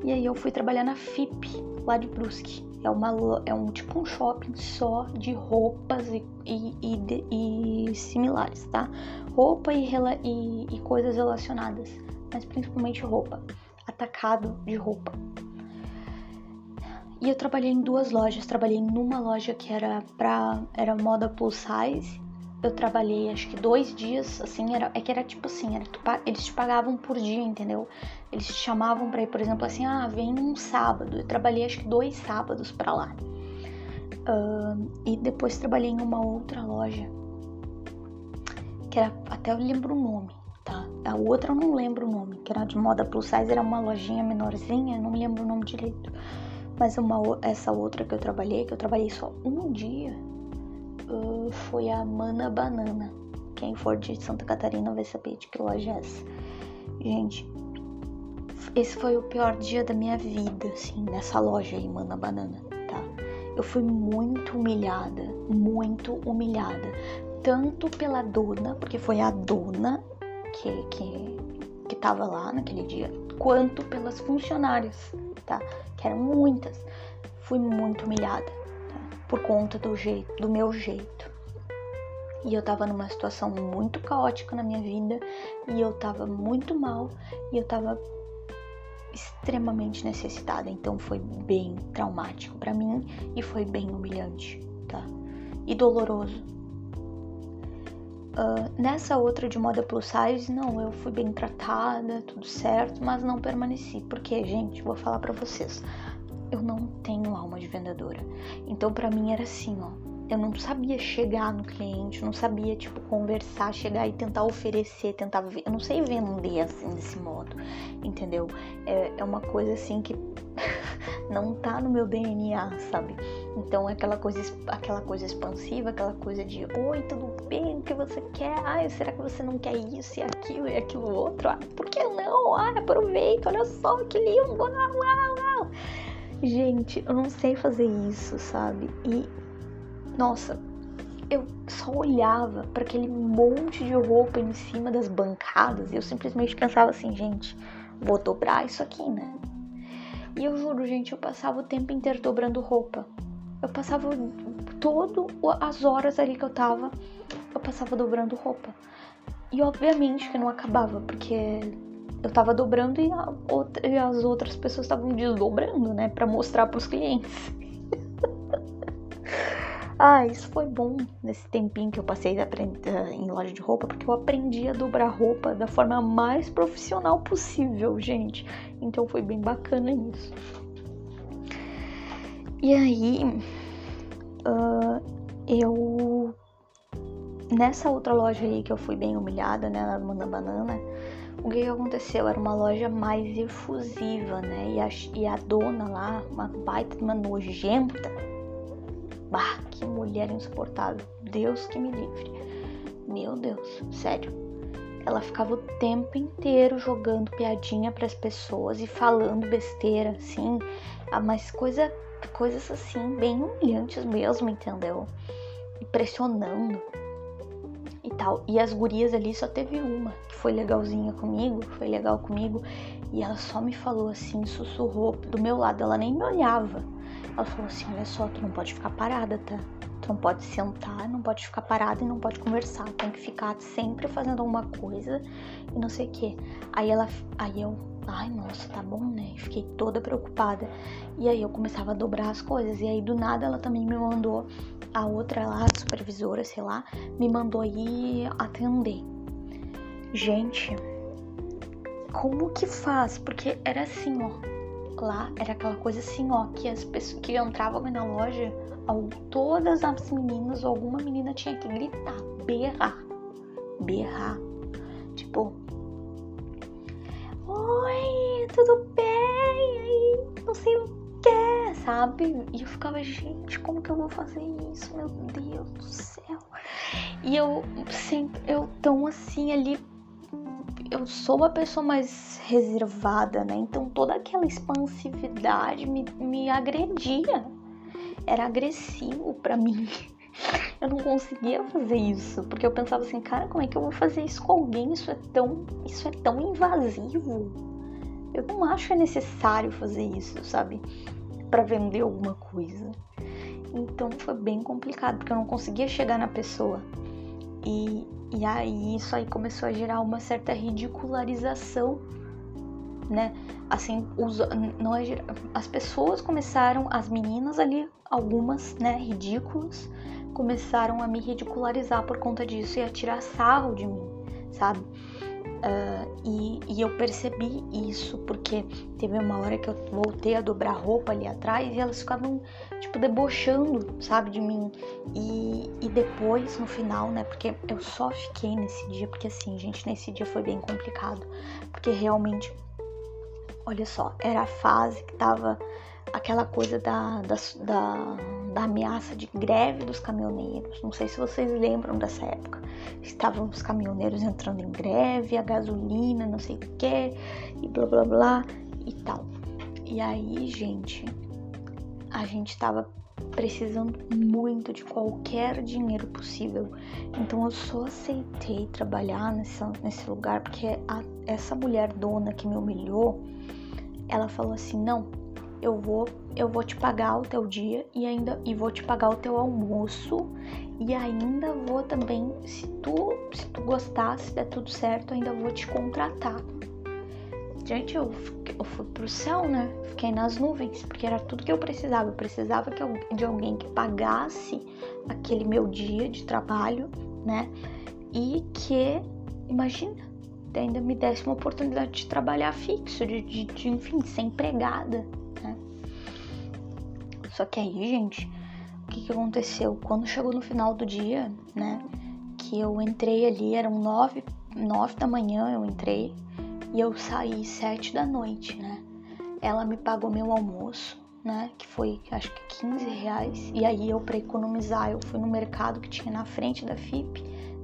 E aí eu fui trabalhar na FIP, lá de Brusque. É, uma, é um tipo um shopping só de roupas e, e, e, e similares, tá? Roupa e, e coisas relacionadas, mas principalmente roupa. Atacado de roupa. E eu trabalhei em duas lojas. Trabalhei numa loja que era pra. era moda plus size. Eu trabalhei acho que dois dias, assim, era, é que era tipo assim, era, eles te pagavam por dia, entendeu? Eles te chamavam pra ir, por exemplo, assim, ah, vem um sábado. Eu trabalhei acho que dois sábados pra lá. Uh, e depois trabalhei em uma outra loja. Que era, até eu lembro o nome, tá? A outra eu não lembro o nome, que era de moda plus size, era uma lojinha menorzinha, não me lembro o nome direito. Mas uma, essa outra que eu trabalhei, que eu trabalhei só um dia, foi a Mana Banana. Quem for de Santa Catarina vai saber de que loja é essa. Gente, esse foi o pior dia da minha vida, assim, nessa loja aí, Mana Banana, tá? Eu fui muito humilhada, muito humilhada. Tanto pela dona, porque foi a dona que, que, que lá naquele dia, quanto pelas funcionárias, tá? Que eram muitas. Fui muito humilhada tá? por conta do jeito, do meu jeito. E eu tava numa situação muito caótica na minha vida e eu tava muito mal e eu tava extremamente necessitada, então foi bem traumático para mim e foi bem humilhante, tá? E doloroso Uh, nessa outra de moda plus size, não, eu fui bem tratada, tudo certo, mas não permaneci. Porque, gente, vou falar para vocês, eu não tenho alma de vendedora. Então, para mim era assim, ó. Eu não sabia chegar no cliente, não sabia, tipo, conversar, chegar e tentar oferecer, tentar. Eu não sei vender assim, desse modo, entendeu? É, é uma coisa assim que não tá no meu DNA, sabe? Então é aquela coisa, aquela coisa expansiva, aquela coisa de oi, tudo bem, o que você quer? Ai, será que você não quer isso e aquilo e aquilo outro? Ah, por que não? Ah, aproveita, olha só que lindo! Uau, uau, uau. Gente, eu não sei fazer isso, sabe? E nossa, eu só olhava para aquele monte de roupa em cima das bancadas e eu simplesmente pensava assim, gente, vou dobrar isso aqui, né? E eu juro, gente, eu passava o tempo inteiro dobrando roupa. Eu passava todas as horas ali que eu tava, eu passava dobrando roupa. E obviamente que não acabava, porque eu tava dobrando e, a, e as outras pessoas estavam desdobrando, né, para mostrar para os clientes. ah, isso foi bom nesse tempinho que eu passei em loja de roupa, porque eu aprendi a dobrar roupa da forma mais profissional possível, gente. Então foi bem bacana isso. E aí, uh, eu. Nessa outra loja aí que eu fui bem humilhada, né, na Manda Banana, o que, que aconteceu? Era uma loja mais efusiva, né? E a, e a dona lá, uma baita, uma nojenta. Bah, que mulher insuportável. Deus que me livre. Meu Deus, sério. Ela ficava o tempo inteiro jogando piadinha para as pessoas e falando besteira, assim. Ah, mas coisa coisas assim, bem humilhantes mesmo, entendeu? E pressionando e tal. E as gurias ali só teve uma que foi legalzinha comigo, foi legal comigo, e ela só me falou assim, sussurrou do meu lado, ela nem me olhava. Ela falou assim: Olha só, tu não pode ficar parada, tá? Tu não pode sentar, não pode ficar parada e não pode conversar. Tem que ficar sempre fazendo alguma coisa e não sei o que. Aí ela, aí eu, ai nossa, tá bom, né? Fiquei toda preocupada. E aí eu começava a dobrar as coisas. E aí do nada ela também me mandou, a outra lá, a supervisora, sei lá, me mandou ir atender. Gente, como que faz? Porque era assim, ó. Lá era aquela coisa assim, ó, que as pessoas que entravam na loja, todas as meninas alguma menina tinha que gritar, berrar, berrar. Tipo, oi, tudo bem? Aí, não sei o que, sabe? E eu ficava, gente, como que eu vou fazer isso? Meu Deus do céu. E eu sempre, eu tão assim ali, eu sou uma pessoa mais reservada, né? Então toda aquela expansividade me, me agredia. Era agressivo para mim. eu não conseguia fazer isso, porque eu pensava assim, cara, como é que eu vou fazer isso com alguém? Isso é tão, isso é tão invasivo. Eu não acho é necessário fazer isso, sabe? Para vender alguma coisa. Então foi bem complicado, porque eu não conseguia chegar na pessoa. E, e aí isso aí começou a gerar uma certa ridicularização, né? Assim, os, é, as pessoas começaram, as meninas ali, algumas, né, ridículas, começaram a me ridicularizar por conta disso e a tirar sarro de mim, sabe? Uh, e, e, eu percebi isso porque teve uma hora que eu voltei a dobrar roupa ali atrás e elas ficavam, tipo, debochando, sabe, de mim. E, e depois, no final, né, porque eu só fiquei nesse dia, porque assim, gente, nesse dia foi bem complicado, porque realmente, olha só, era a fase que tava aquela coisa da, da, da, da, ameaça de greve dos caminhoneiros. Não sei se vocês lembram dessa época. Estavam os caminhoneiros entrando em greve, a gasolina, não sei o que, e blá blá blá e tal. E aí, gente, a gente tava precisando muito de qualquer dinheiro possível. Então eu só aceitei trabalhar nessa, nesse lugar porque a, essa mulher dona que me humilhou, ela falou assim: não, eu vou eu vou te pagar o teu dia e ainda e vou te pagar o teu almoço. E ainda vou também se tu se tu gostar se der tudo certo ainda vou te contratar. Gente eu, eu fui pro céu né? Fiquei nas nuvens porque era tudo que eu precisava. Eu precisava que, de alguém que pagasse aquele meu dia de trabalho né? E que imagina ainda me desse uma oportunidade de trabalhar fixo de, de, de enfim ser empregada só que aí, gente, o que, que aconteceu? Quando chegou no final do dia, né? Que eu entrei ali, eram nove, nove da manhã eu entrei e eu saí sete da noite, né? Ela me pagou meu almoço, né? Que foi acho que 15 reais. E aí eu, para economizar, eu fui no mercado que tinha na frente da FIP,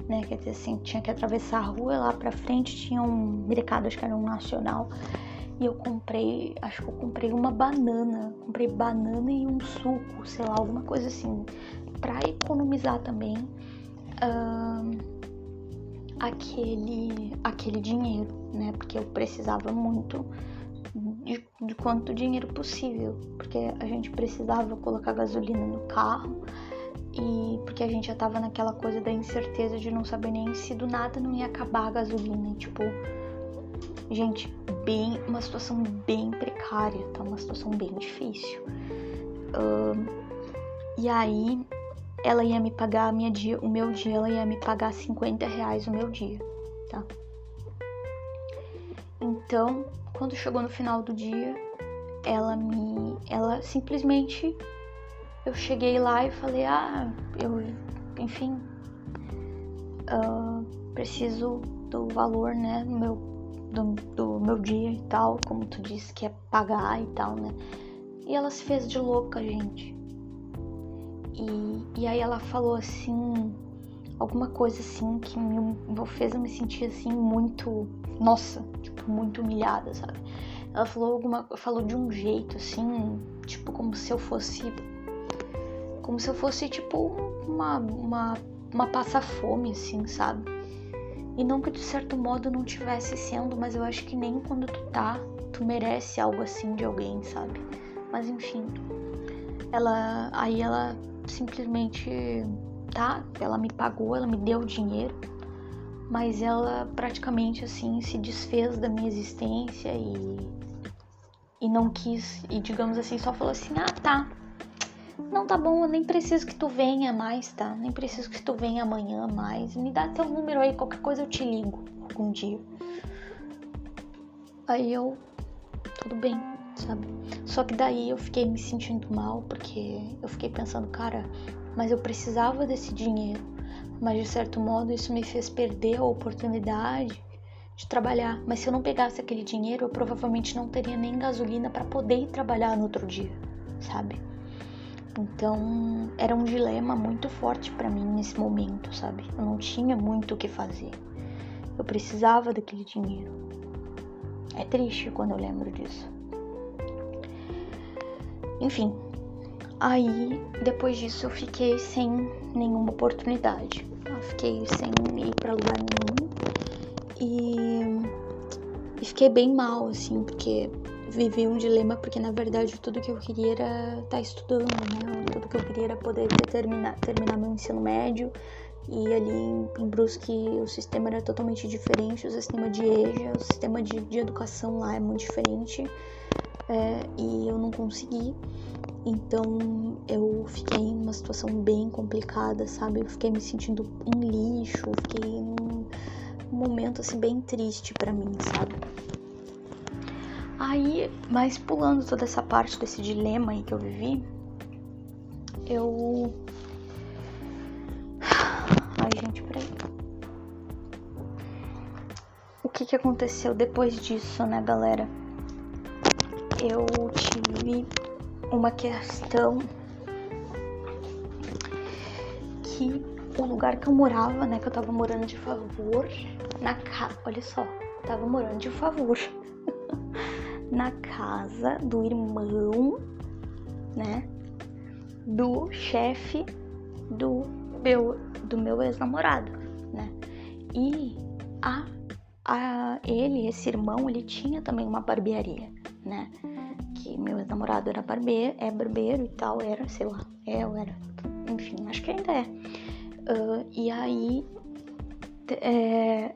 né? Quer dizer assim, tinha que atravessar a rua lá pra frente, tinha um mercado, acho que era um nacional e eu comprei, acho que eu comprei uma banana, comprei banana e um suco, sei lá, alguma coisa assim, para economizar também uh, aquele, aquele dinheiro, né? Porque eu precisava muito de, de quanto dinheiro possível, porque a gente precisava colocar gasolina no carro e porque a gente já tava naquela coisa da incerteza de não saber nem se do nada não ia acabar a gasolina, tipo Gente, bem, uma situação bem precária, tá? Uma situação bem difícil. Uh, e aí, ela ia me pagar minha dia, o meu dia, ela ia me pagar 50 reais o meu dia, tá? Então, quando chegou no final do dia, ela me. Ela simplesmente. Eu cheguei lá e falei, ah, eu. Enfim. Uh, preciso do valor, né? Meu do, do meu dia e tal, como tu disse que é pagar e tal, né? E ela se fez de louca, gente. E, e aí ela falou assim, alguma coisa assim que me fez eu me sentir assim muito, nossa, tipo, muito humilhada, sabe? Ela falou alguma, falou de um jeito assim, tipo como se eu fosse como se eu fosse tipo uma uma uma passa fome assim, sabe? E não que de certo modo não tivesse sendo, mas eu acho que nem quando tu tá, tu merece algo assim de alguém, sabe? Mas enfim. Ela aí ela simplesmente tá, ela me pagou, ela me deu dinheiro, mas ela praticamente assim se desfez da minha existência e e não quis e digamos assim só falou assim: "Ah, tá, não, tá bom, eu nem preciso que tu venha mais, tá? Nem preciso que tu venha amanhã mais. Me dá teu número aí, qualquer coisa eu te ligo algum dia. Aí eu. Tudo bem, sabe? Só que daí eu fiquei me sentindo mal, porque eu fiquei pensando, cara, mas eu precisava desse dinheiro. Mas de certo modo isso me fez perder a oportunidade de trabalhar. Mas se eu não pegasse aquele dinheiro, eu provavelmente não teria nem gasolina para poder ir trabalhar no outro dia, sabe? Então era um dilema muito forte para mim nesse momento, sabe? Eu não tinha muito o que fazer. Eu precisava daquele dinheiro. É triste quando eu lembro disso. Enfim, Aí, depois disso, eu fiquei sem nenhuma oportunidade. Eu fiquei sem ir para lugar nenhum. E, e fiquei bem mal, assim, porque vivi um dilema, porque na verdade tudo que eu queria era estar tá estudando, né? Tudo que eu queria era poder terminar, terminar meu ensino médio. E ali em, em Brusque o sistema era totalmente diferente, o sistema de EJA, o sistema de, de educação lá é muito diferente. É, e eu não consegui. Então eu fiquei em uma situação bem complicada, sabe? Eu fiquei me sentindo um lixo, fiquei num momento assim bem triste para mim, sabe? Aí, mas pulando toda essa parte desse dilema aí que eu vivi, eu. Ai, gente, peraí. O que que aconteceu depois disso, né, galera? Eu tive uma questão que o lugar que eu morava, né, que eu tava morando de favor na casa, olha só, tava morando de favor na casa do irmão, né, do chefe do meu do meu ex-namorado, né? E a, a ele, esse irmão, ele tinha também uma barbearia, né? que meu ex-namorado era barbeiro, é barbeiro e tal, era, sei lá, é ou era, enfim, acho que ainda é. Uh, e aí, é,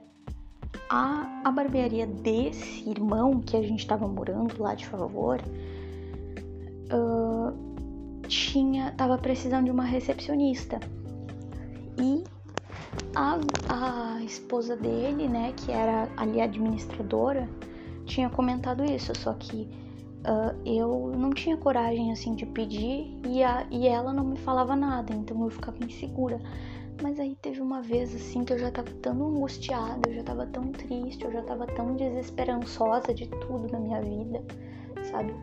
a, a barbearia desse irmão que a gente tava morando lá de favor, uh, tinha, tava precisando de uma recepcionista. E a, a esposa dele, né, que era ali administradora, tinha comentado isso, só que uh, eu não tinha coragem assim de pedir e, a, e ela não me falava nada, então eu ficava insegura. Mas aí teve uma vez assim que eu já tava tão angustiada, eu já tava tão triste, eu já tava tão desesperançosa de tudo na minha vida, sabe?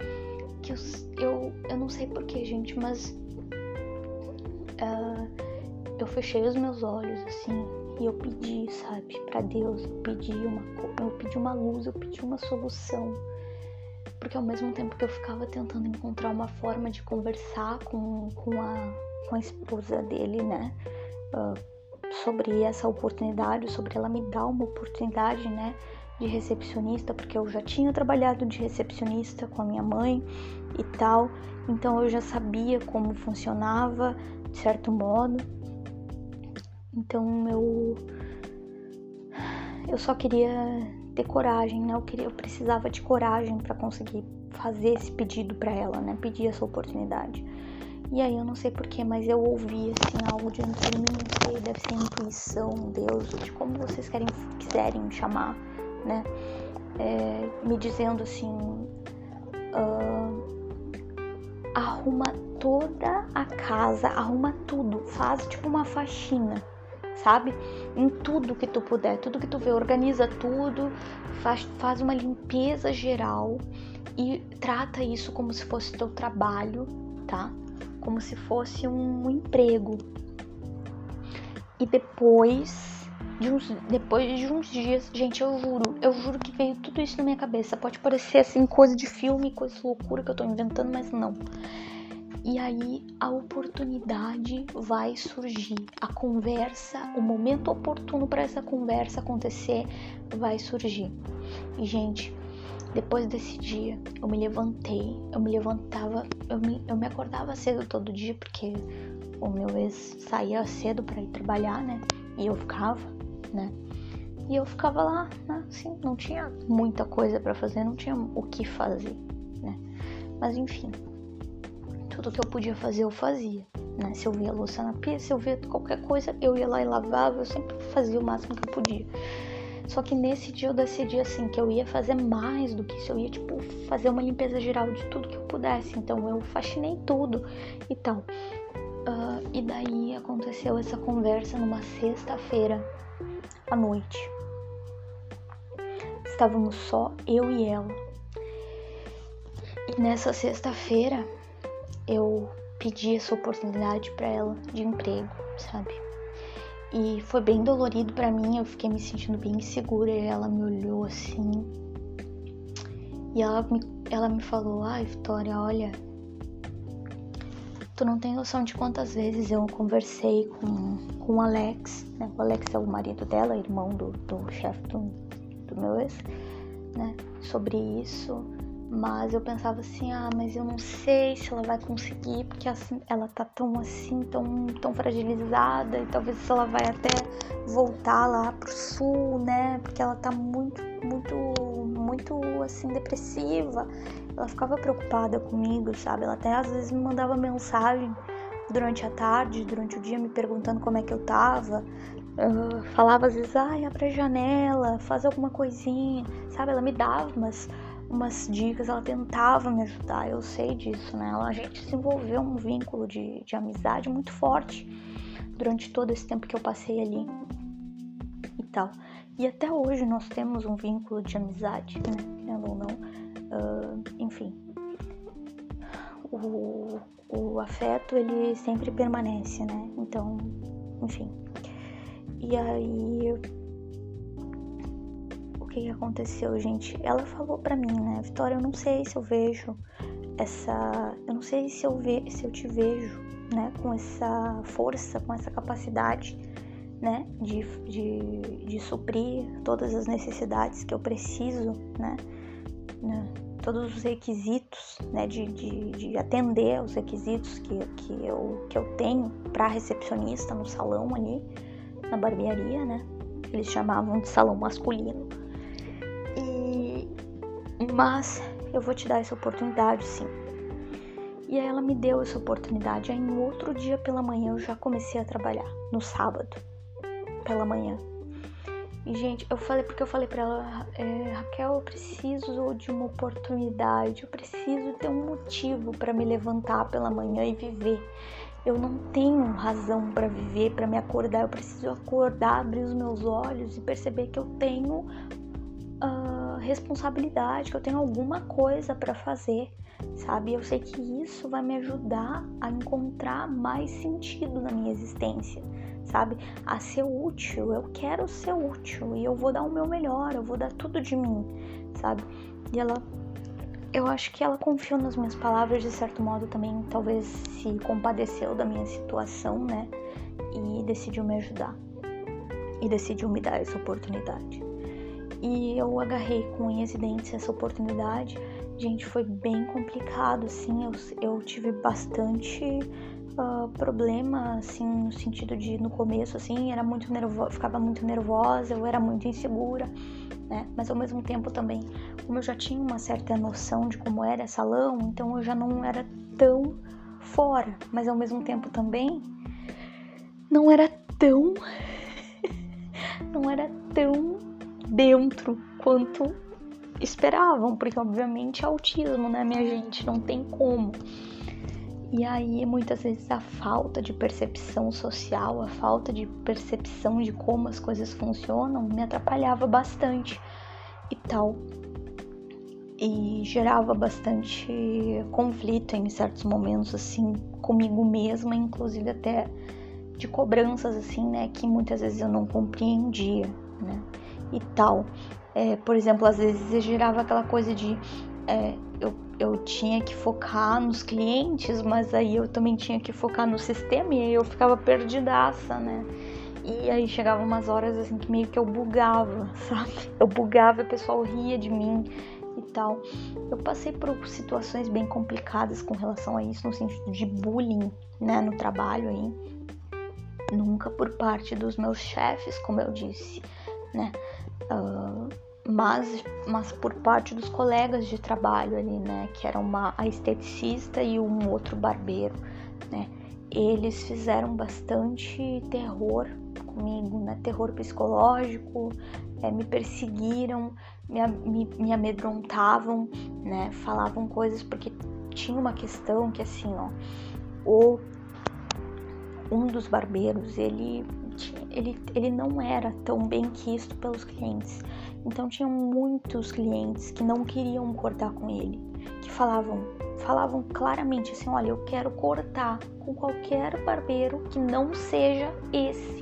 Que eu, eu, eu não sei porquê, gente, mas uh, eu fechei os meus olhos assim e eu pedi, sabe, para Deus, eu pedi uma, eu pedi uma luz, eu pedi uma solução porque ao mesmo tempo que eu ficava tentando encontrar uma forma de conversar com, com, a, com a esposa dele, né, uh, sobre essa oportunidade, sobre ela me dar uma oportunidade, né, de recepcionista, porque eu já tinha trabalhado de recepcionista com a minha mãe e tal, então eu já sabia como funcionava de certo modo. Então eu eu só queria ter coragem, né? Eu queria, eu precisava de coragem para conseguir fazer esse pedido para ela, né? Pedir essa oportunidade. E aí eu não sei porquê, mas eu ouvi assim algo de não sei, deve ser intuição, Deus, de como vocês querem, quiserem chamar, né? É, me dizendo assim, uh, arruma toda a casa, arruma tudo, faz tipo uma faxina sabe? Em tudo que tu puder, tudo que tu vê, organiza tudo, faz, faz uma limpeza geral e trata isso como se fosse teu trabalho, tá? Como se fosse um emprego. E depois de uns, depois de uns dias, gente, eu juro, eu juro que veio tudo isso na minha cabeça. Pode parecer assim coisa de filme, coisa de loucura que eu tô inventando, mas não. E aí a oportunidade vai surgir, a conversa, o momento oportuno para essa conversa acontecer vai surgir. E gente, depois desse dia, eu me levantei, eu me levantava, eu me, eu me acordava cedo todo dia porque o meu ex saía cedo para ir trabalhar, né? E eu ficava, né? E eu ficava lá, né? assim, não tinha muita coisa para fazer, não tinha o que fazer, né? Mas enfim, tudo que eu podia fazer, eu fazia. Né? Se eu via louça na pia, se eu via qualquer coisa, eu ia lá e lavava, eu sempre fazia o máximo que eu podia. Só que nesse dia eu decidi assim que eu ia fazer mais do que isso, eu ia tipo fazer uma limpeza geral de tudo que eu pudesse. Então eu faxinei tudo e tal. Uh, e daí aconteceu essa conversa numa sexta-feira à noite. Estávamos só eu e ela. E nessa sexta-feira eu pedi essa oportunidade para ela de emprego, sabe? E foi bem dolorido para mim, eu fiquei me sentindo bem insegura e ela me olhou assim. E ela me, ela me falou: Ai, Vitória, olha, Tu não tem noção de quantas vezes eu conversei com, com o Alex, né? O Alex é o marido dela, irmão do, do chefe do, do meu ex, né? Sobre isso. Mas eu pensava assim, ah, mas eu não sei se ela vai conseguir, porque assim, ela tá tão assim, tão, tão fragilizada, e talvez ela vai até voltar lá pro sul, né? Porque ela tá muito, muito, muito assim, depressiva. Ela ficava preocupada comigo, sabe? Ela até às vezes me mandava mensagem durante a tarde, durante o dia, me perguntando como é que eu tava. Falava às vezes, ai, abre a janela, faz alguma coisinha, sabe? Ela me dava umas umas dicas, ela tentava me ajudar, eu sei disso, né? A gente desenvolveu um vínculo de, de amizade muito forte durante todo esse tempo que eu passei ali e tal. E até hoje nós temos um vínculo de amizade, né? Querendo ou não. Uh, enfim. O, o afeto, ele sempre permanece, né? Então, enfim. E aí que, que aconteceu, gente? Ela falou para mim, né, Vitória, eu não sei se eu vejo essa, eu não sei se eu ve, se eu te vejo, né, com essa força, com essa capacidade, né, de, de, de suprir todas as necessidades que eu preciso, né, né todos os requisitos, né, de, de, de atender aos requisitos que, que, eu, que eu tenho para recepcionista no salão ali, na barbearia, né, eles chamavam de salão masculino. Mas eu vou te dar essa oportunidade sim. E aí ela me deu essa oportunidade. Aí no outro dia pela manhã eu já comecei a trabalhar, no sábado, pela manhã. E gente, eu falei porque eu falei para ela, é, Raquel, eu preciso de uma oportunidade, eu preciso ter um motivo para me levantar pela manhã e viver. Eu não tenho razão para viver, para me acordar. Eu preciso acordar, abrir os meus olhos e perceber que eu tenho uh, responsabilidade, que eu tenho alguma coisa para fazer, sabe? Eu sei que isso vai me ajudar a encontrar mais sentido na minha existência, sabe? A ser útil. Eu quero ser útil e eu vou dar o meu melhor, eu vou dar tudo de mim, sabe? E ela eu acho que ela confiou nas minhas palavras de certo modo também, talvez se compadeceu da minha situação, né? E decidiu me ajudar. E decidiu me dar essa oportunidade. E eu agarrei com unhas e dentes essa oportunidade. Gente, foi bem complicado, assim. Eu, eu tive bastante uh, problema, assim, no sentido de no começo, assim, era muito nervosa, ficava muito nervosa, eu era muito insegura, né? Mas ao mesmo tempo também, como eu já tinha uma certa noção de como era salão, então eu já não era tão fora, mas ao mesmo tempo também não era tão não era dentro quanto esperavam, porque obviamente é autismo, né, minha gente? Não tem como. E aí, muitas vezes, a falta de percepção social, a falta de percepção de como as coisas funcionam, me atrapalhava bastante e tal. E gerava bastante conflito em certos momentos, assim, comigo mesma, inclusive até de cobranças, assim, né, que muitas vezes eu não compreendia, né e tal. É, por exemplo, às vezes gerava aquela coisa de é, eu, eu tinha que focar nos clientes, mas aí eu também tinha que focar no sistema e aí eu ficava perdidaça, né? E aí chegava umas horas assim que meio que eu bugava, sabe? Eu bugava e o pessoal ria de mim e tal. Eu passei por situações bem complicadas com relação a isso, no sentido de bullying, né, no trabalho aí. Nunca por parte dos meus chefes, como eu disse, né? Mas, mas por parte dos colegas de trabalho ali, né? Que era uma a esteticista e um outro barbeiro, né? Eles fizeram bastante terror comigo, né? Terror psicológico, é, me perseguiram, me, me, me amedrontavam, né? Falavam coisas porque tinha uma questão que assim, ó, o um dos barbeiros, ele ele, ele não era tão bem quisto pelos clientes. Então tinha muitos clientes que não queriam cortar com ele, que falavam, falavam claramente assim, olha, eu quero cortar com qualquer barbeiro que não seja esse.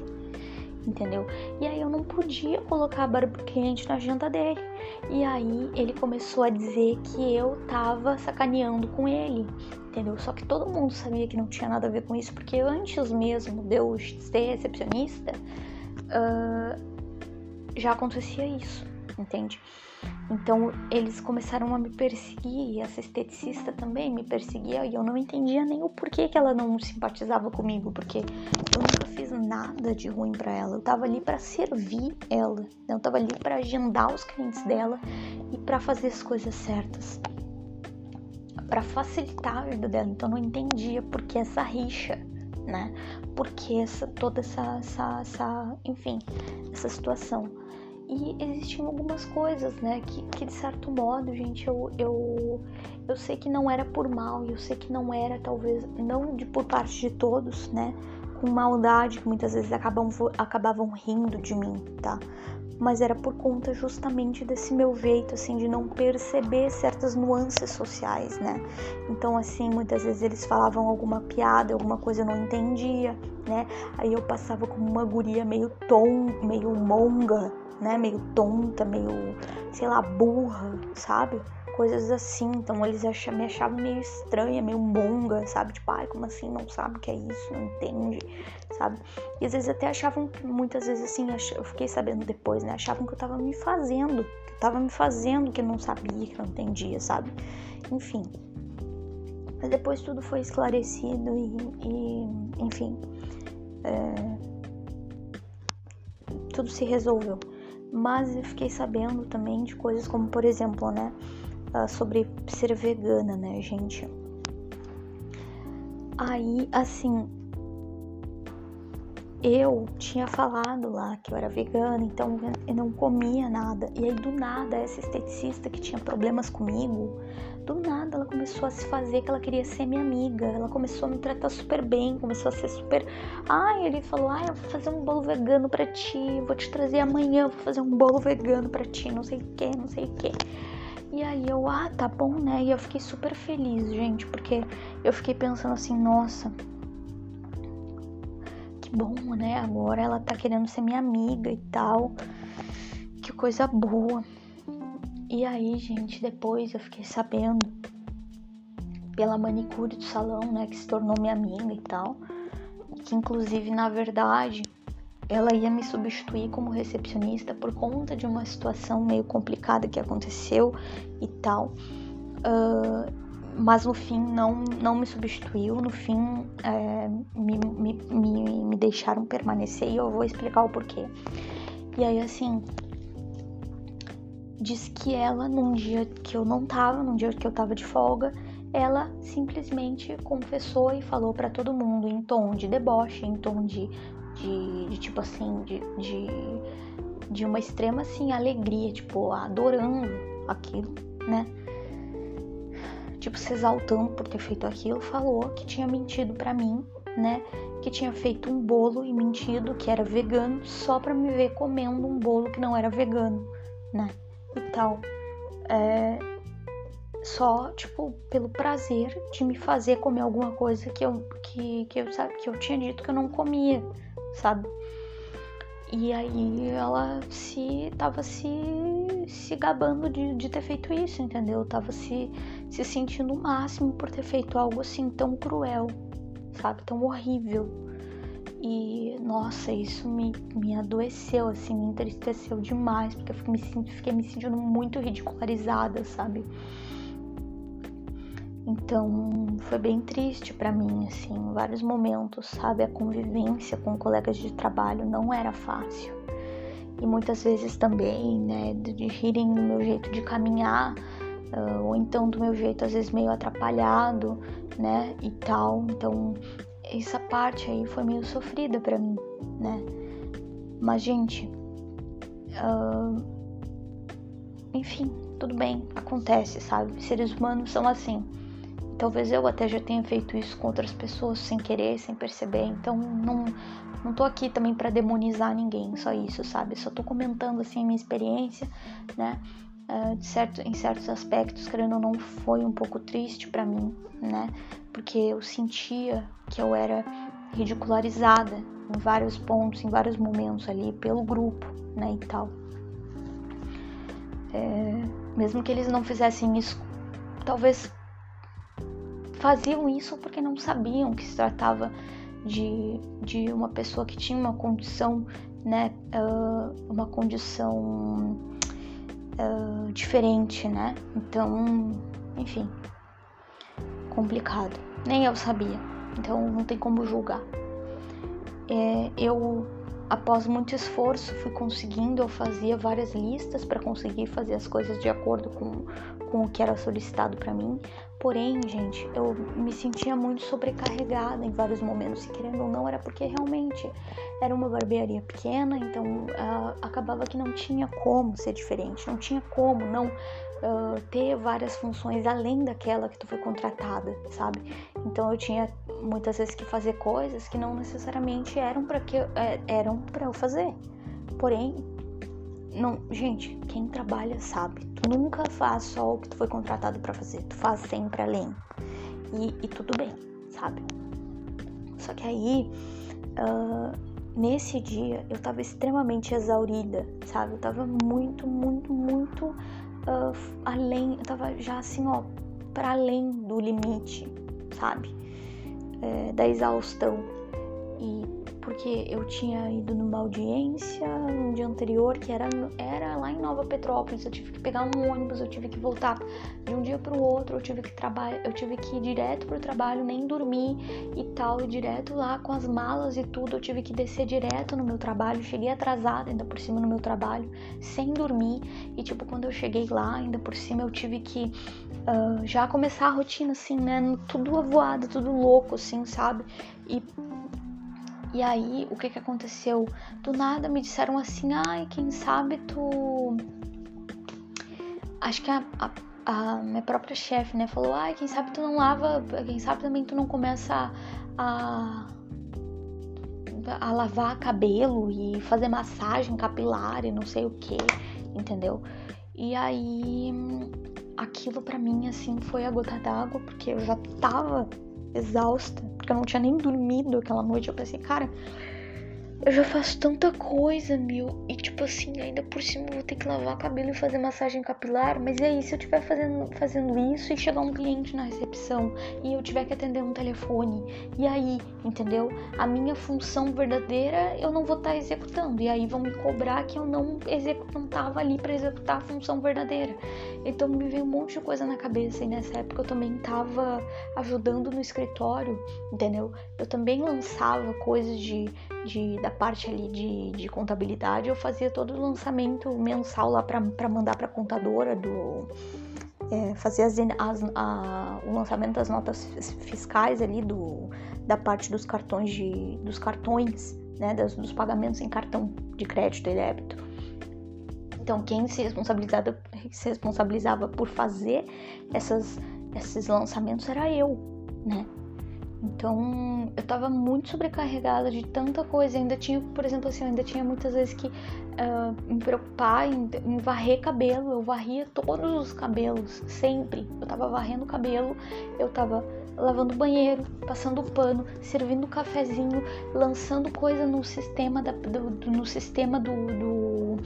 Entendeu? E aí eu não podia colocar cliente na agenda dele. E aí ele começou a dizer que eu tava sacaneando com ele, entendeu? Só que todo mundo sabia que não tinha nada a ver com isso, porque antes mesmo de eu ser recepcionista, uh, já acontecia isso, entende? Então eles começaram a me perseguir, e essa esteticista também me perseguia, e eu não entendia nem o porquê que ela não simpatizava comigo, porque eu nunca fiz nada de ruim para ela. Eu tava ali para servir ela, eu tava ali para agendar os clientes dela e para fazer as coisas certas. Para facilitar a vida dela. Então eu não entendia por que essa rixa, né? Por que essa toda essa, essa, essa enfim, essa situação. E existiam algumas coisas, né, que, que de certo modo, gente, eu, eu, eu sei que não era por mal, eu sei que não era, talvez, não de por parte de todos, né, com maldade, que muitas vezes acabam, acabavam rindo de mim, tá? Mas era por conta justamente desse meu jeito, assim, de não perceber certas nuances sociais, né? Então, assim, muitas vezes eles falavam alguma piada, alguma coisa eu não entendia, né? Aí eu passava como uma guria meio tom, meio monga, né? Meio tonta, meio, sei lá, burra, sabe? Coisas assim. Então eles acham, me achavam meio estranha, meio monga, sabe? Tipo, ai, como assim? Não sabe o que é isso, não entende, sabe? E às vezes até achavam que, muitas vezes assim, eu fiquei sabendo depois, né? Achavam que eu tava me fazendo, que eu tava me fazendo que eu não sabia, que eu não entendia, sabe? Enfim. Mas depois tudo foi esclarecido e, e enfim. É, tudo se resolveu mas eu fiquei sabendo também de coisas como, por exemplo, né, ah, sobre ser vegana, né, gente? Aí, assim, eu tinha falado lá que eu era vegana, então eu não comia nada. E aí, do nada, essa esteticista que tinha problemas comigo, do nada ela começou a se fazer que ela queria ser minha amiga. Ela começou a me tratar super bem, começou a ser super. Ai, ele falou: Ai, eu vou fazer um bolo vegano pra ti, vou te trazer amanhã, vou fazer um bolo vegano pra ti, não sei o que, não sei o que. E aí eu, ah, tá bom, né? E eu fiquei super feliz, gente, porque eu fiquei pensando assim, nossa, que bom, né? Agora ela tá querendo ser minha amiga e tal. Que coisa boa. E aí, gente, depois eu fiquei sabendo pela manicure do salão, né, que se tornou minha amiga e tal, que inclusive na verdade ela ia me substituir como recepcionista por conta de uma situação meio complicada que aconteceu e tal. Uh, mas no fim não, não me substituiu, no fim é, me, me, me, me deixaram permanecer e eu vou explicar o porquê. E aí assim, diz que ela, num dia que eu não tava, num dia que eu tava de folga, ela simplesmente confessou e falou para todo mundo em tom de deboche, em tom de, de, de tipo assim, de, de, de, uma extrema assim alegria, tipo, adorando aquilo, né? Tipo, se exaltando por ter feito aquilo, falou que tinha mentido para mim, né? Que tinha feito um bolo e mentido que era vegano só para me ver comendo um bolo que não era vegano, né? E tal. É, só, tipo, pelo prazer de me fazer comer alguma coisa que eu, que, que, eu, sabe, que eu tinha dito que eu não comia, sabe? E aí ela se tava se, se gabando de, de ter feito isso, entendeu? Tava se, se sentindo o máximo por ter feito algo assim tão cruel, sabe? Tão horrível. E nossa, isso me, me adoeceu, assim, me entristeceu demais, porque eu fiquei me, fiquei me sentindo muito ridicularizada, sabe? Então foi bem triste para mim, assim, em vários momentos, sabe? A convivência com colegas de trabalho não era fácil. E muitas vezes também, né, de rirem do meu jeito de caminhar, uh, ou então do meu jeito às vezes meio atrapalhado, né, e tal. Então essa parte aí foi meio sofrida para mim, né? Mas, gente, uh, enfim, tudo bem, acontece, sabe? Seres humanos são assim. Talvez eu até já tenha feito isso com outras pessoas sem querer, sem perceber. Então, não, não tô aqui também para demonizar ninguém, só isso, sabe? Só tô comentando assim a minha experiência, né? Uh, de certo, em certos aspectos, querendo ou não, foi um pouco triste para mim, né? Porque eu sentia que eu era ridicularizada em vários pontos, em vários momentos ali pelo grupo, né, e tal. É, mesmo que eles não fizessem isso, talvez faziam isso porque não sabiam que se tratava de, de uma pessoa que tinha uma condição, né, uh, uma condição diferente, né? Então, enfim, complicado. Nem eu sabia, então não tem como julgar. É, eu após muito esforço fui conseguindo, eu fazia várias listas para conseguir fazer as coisas de acordo com, com o que era solicitado para mim. Porém, gente, eu me sentia muito sobrecarregada em vários momentos, e querendo ou não, era porque realmente era uma barbearia pequena, então uh, acabava que não tinha como ser diferente, não tinha como não uh, ter várias funções além daquela que tu foi contratada, sabe? Então eu tinha muitas vezes que fazer coisas que não necessariamente eram para que é, eram para eu fazer. Porém, não, gente, quem trabalha sabe. Tu nunca faz só o que tu foi contratado para fazer. Tu faz sempre além. E, e, tudo bem, sabe? Só que aí, uh, nesse dia, eu tava extremamente exaurida, sabe? Eu tava muito, muito, muito uh, além. Eu tava já assim, ó, para além do limite, sabe? É, da exaustão. E porque eu tinha ido numa audiência no dia anterior que era, era lá em Nova Petrópolis. Eu tive que pegar um ônibus, eu tive que voltar de um dia para o outro, eu tive que trabalhar, eu tive que ir direto pro trabalho, nem dormir e tal, e direto lá com as malas e tudo. Eu tive que descer direto no meu trabalho. Cheguei atrasada ainda por cima no meu trabalho, sem dormir. E tipo, quando eu cheguei lá, ainda por cima, eu tive que uh, já começar a rotina assim, né? Tudo avoado, tudo louco, assim, sabe? E e aí, o que que aconteceu? Do nada me disseram assim, ai, quem sabe tu. Acho que a, a, a minha própria chefe, né, falou, ai, quem sabe tu não lava, quem sabe também tu não começa a, a lavar cabelo e fazer massagem capilar e não sei o que, entendeu? E aí, aquilo para mim, assim, foi a gota d'água, porque eu já tava exausta, porque eu não tinha nem dormido aquela noite. Eu pensei, cara, eu já faço tanta coisa, meu. E tipo assim, ainda por cima eu vou ter que lavar cabelo e fazer massagem capilar. Mas e aí, se eu estiver fazendo, fazendo isso e chegar um cliente na recepção e eu tiver que atender um telefone? E aí, entendeu? A minha função verdadeira eu não vou estar tá executando. E aí vão me cobrar que eu não, não tava ali para executar a função verdadeira. Então me veio um monte de coisa na cabeça. E nessa época eu também tava ajudando no escritório, entendeu? Eu também lançava coisas de, de da parte ali de, de contabilidade, eu fazia todo o lançamento mensal lá para mandar para contadora do é, fazia as, as, a, o lançamento das notas fiscais ali do, da parte dos cartões de dos cartões, né, dos pagamentos em cartão de crédito e débito. Então quem se responsabilizava, se responsabilizava por fazer essas, esses lançamentos era eu, né? Então, eu tava muito sobrecarregada de tanta coisa. Ainda tinha, por exemplo, assim, eu ainda tinha muitas vezes que uh, me preocupar em, em, varrer cabelo. Eu varria todos os cabelos, sempre. Eu tava varrendo cabelo, eu tava lavando banheiro, passando pano, servindo cafezinho, lançando coisa no sistema, da, do, do, no sistema do, do,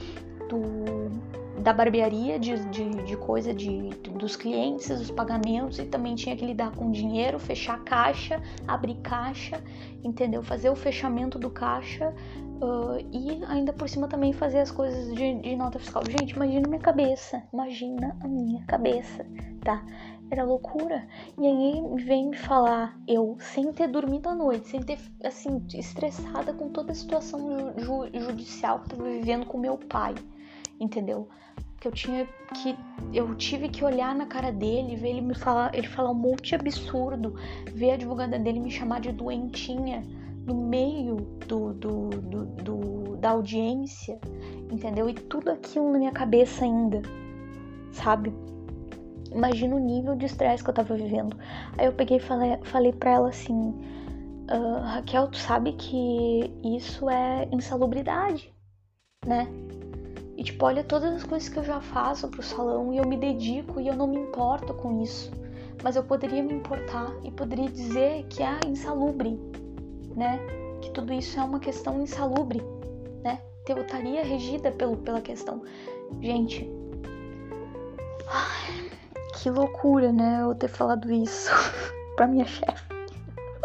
do da barbearia, de, de, de coisa de, dos clientes, dos pagamentos, e também tinha que lidar com dinheiro, fechar caixa, abrir caixa, entendeu? Fazer o fechamento do caixa uh, e ainda por cima também fazer as coisas de, de nota fiscal. Gente, imagina minha cabeça, imagina a minha cabeça, tá? Era loucura. E aí vem me falar, eu sem ter dormido a noite, sem ter, assim, estressada com toda a situação ju judicial que eu tava vivendo com meu pai, entendeu? que eu tinha que eu tive que olhar na cara dele, ver ele me falar, ele falar um monte de absurdo, ver a advogada dele me chamar de doentinha no meio do, do, do, do da audiência, entendeu? E tudo aquilo na minha cabeça ainda, sabe? Imagina o nível de estresse que eu tava vivendo. Aí eu peguei e falei, falei pra ela assim: uh, Raquel, tu sabe que isso é insalubridade, né? E tipo, olha todas as coisas que eu já faço pro salão e eu me dedico e eu não me importo com isso. Mas eu poderia me importar e poderia dizer que é insalubre, né? Que tudo isso é uma questão insalubre, né? Eu estaria regida pelo, pela questão. Gente, Ai, que loucura, né? Eu ter falado isso pra minha chefe.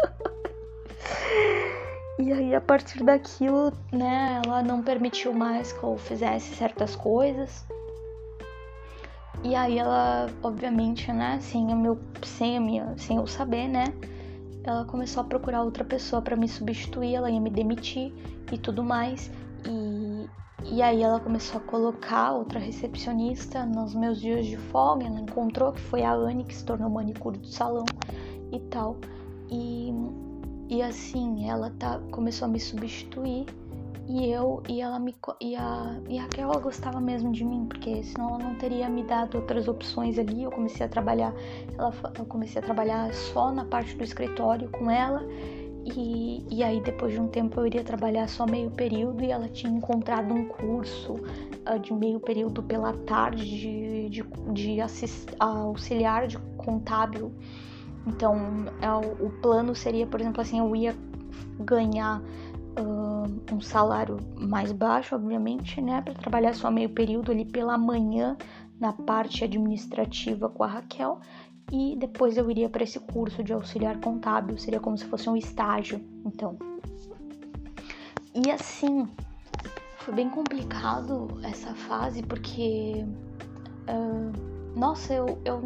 E aí, a partir daquilo, né, ela não permitiu mais que eu fizesse certas coisas. E aí ela, obviamente, né, sem o meu, sem a minha, sem eu saber, né, ela começou a procurar outra pessoa para me substituir, ela ia me demitir e tudo mais. E, e aí ela começou a colocar outra recepcionista nos meus dias de folga, ela encontrou que foi a Anne que se tornou manicure do salão e tal. E, e assim, ela tá, começou a me substituir e eu e ela me e a, e a Raquel ela gostava mesmo de mim, porque senão ela não teria me dado outras opções ali. Eu comecei a trabalhar, ela, eu comecei a trabalhar só na parte do escritório com ela. E, e aí depois de um tempo eu iria trabalhar só meio período e ela tinha encontrado um curso uh, de meio período pela tarde de, de, de assist, auxiliar de contábil. Então é, o, plano seria, por exemplo, assim, eu ia ganhar uh, um salário mais baixo, obviamente, né, para trabalhar só meio período ali pela manhã na parte administrativa com a Raquel e depois eu iria para esse curso de auxiliar contábil, seria como se fosse um estágio, então. E assim, foi bem complicado essa fase porque uh, nossa, eu, eu,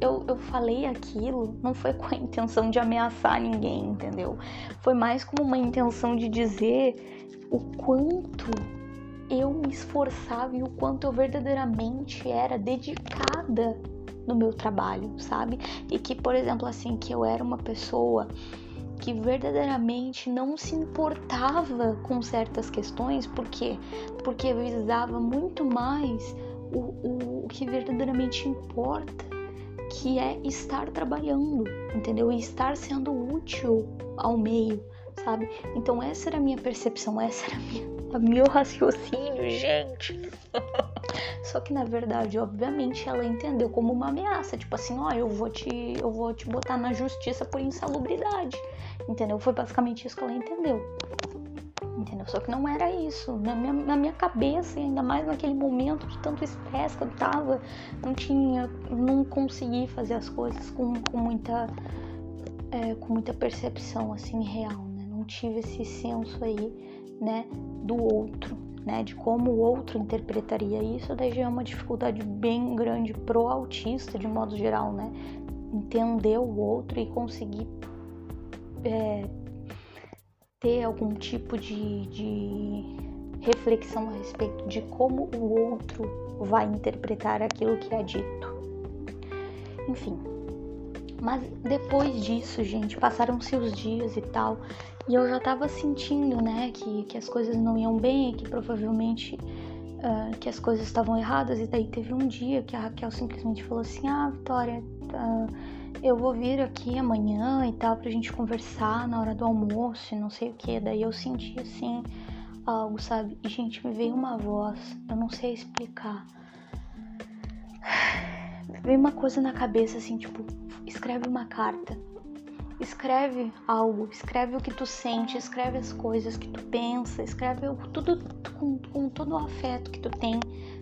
eu, eu falei aquilo, não foi com a intenção de ameaçar ninguém, entendeu? Foi mais como uma intenção de dizer o quanto eu me esforçava e o quanto eu verdadeiramente era dedicada no meu trabalho, sabe? E que, por exemplo, assim, que eu era uma pessoa que verdadeiramente não se importava com certas questões, por quê? Porque visava muito mais o, o, o que verdadeiramente importa, que é estar trabalhando, entendeu? E estar sendo útil ao meio, sabe? Então essa era a minha percepção, essa era a minha, a meu raciocínio, gente. Só que na verdade, obviamente, ela entendeu como uma ameaça, tipo assim, ó, eu vou te, eu vou te botar na justiça por insalubridade, entendeu? Foi basicamente isso que ela entendeu entendeu? Só que não era isso. Na minha, na minha cabeça, ainda mais naquele momento de tanto estresse que eu tava, não tinha, não consegui fazer as coisas com, com muita, é, com muita percepção assim real, né? Não tive esse senso aí, né, do outro, né, de como o outro interpretaria isso. Daí já é uma dificuldade bem grande pro autista, de modo geral, né? Entender o outro e conseguir é, ter algum tipo de, de reflexão a respeito de como o outro vai interpretar aquilo que é dito. Enfim. Mas depois disso, gente, passaram-se os dias e tal, e eu já tava sentindo, né, que, que as coisas não iam bem, que provavelmente uh, que as coisas estavam erradas, e daí teve um dia que a Raquel simplesmente falou assim: Ah, Vitória, uh, eu vou vir aqui amanhã e tal pra gente conversar na hora do almoço e não sei o que. Daí eu senti assim algo, sabe? E gente, me veio uma voz, eu não sei explicar. Me veio uma coisa na cabeça assim, tipo, escreve uma carta. Escreve algo, escreve o que tu sente, escreve as coisas que tu pensa, escreve tudo com, com todo o afeto que tu tem,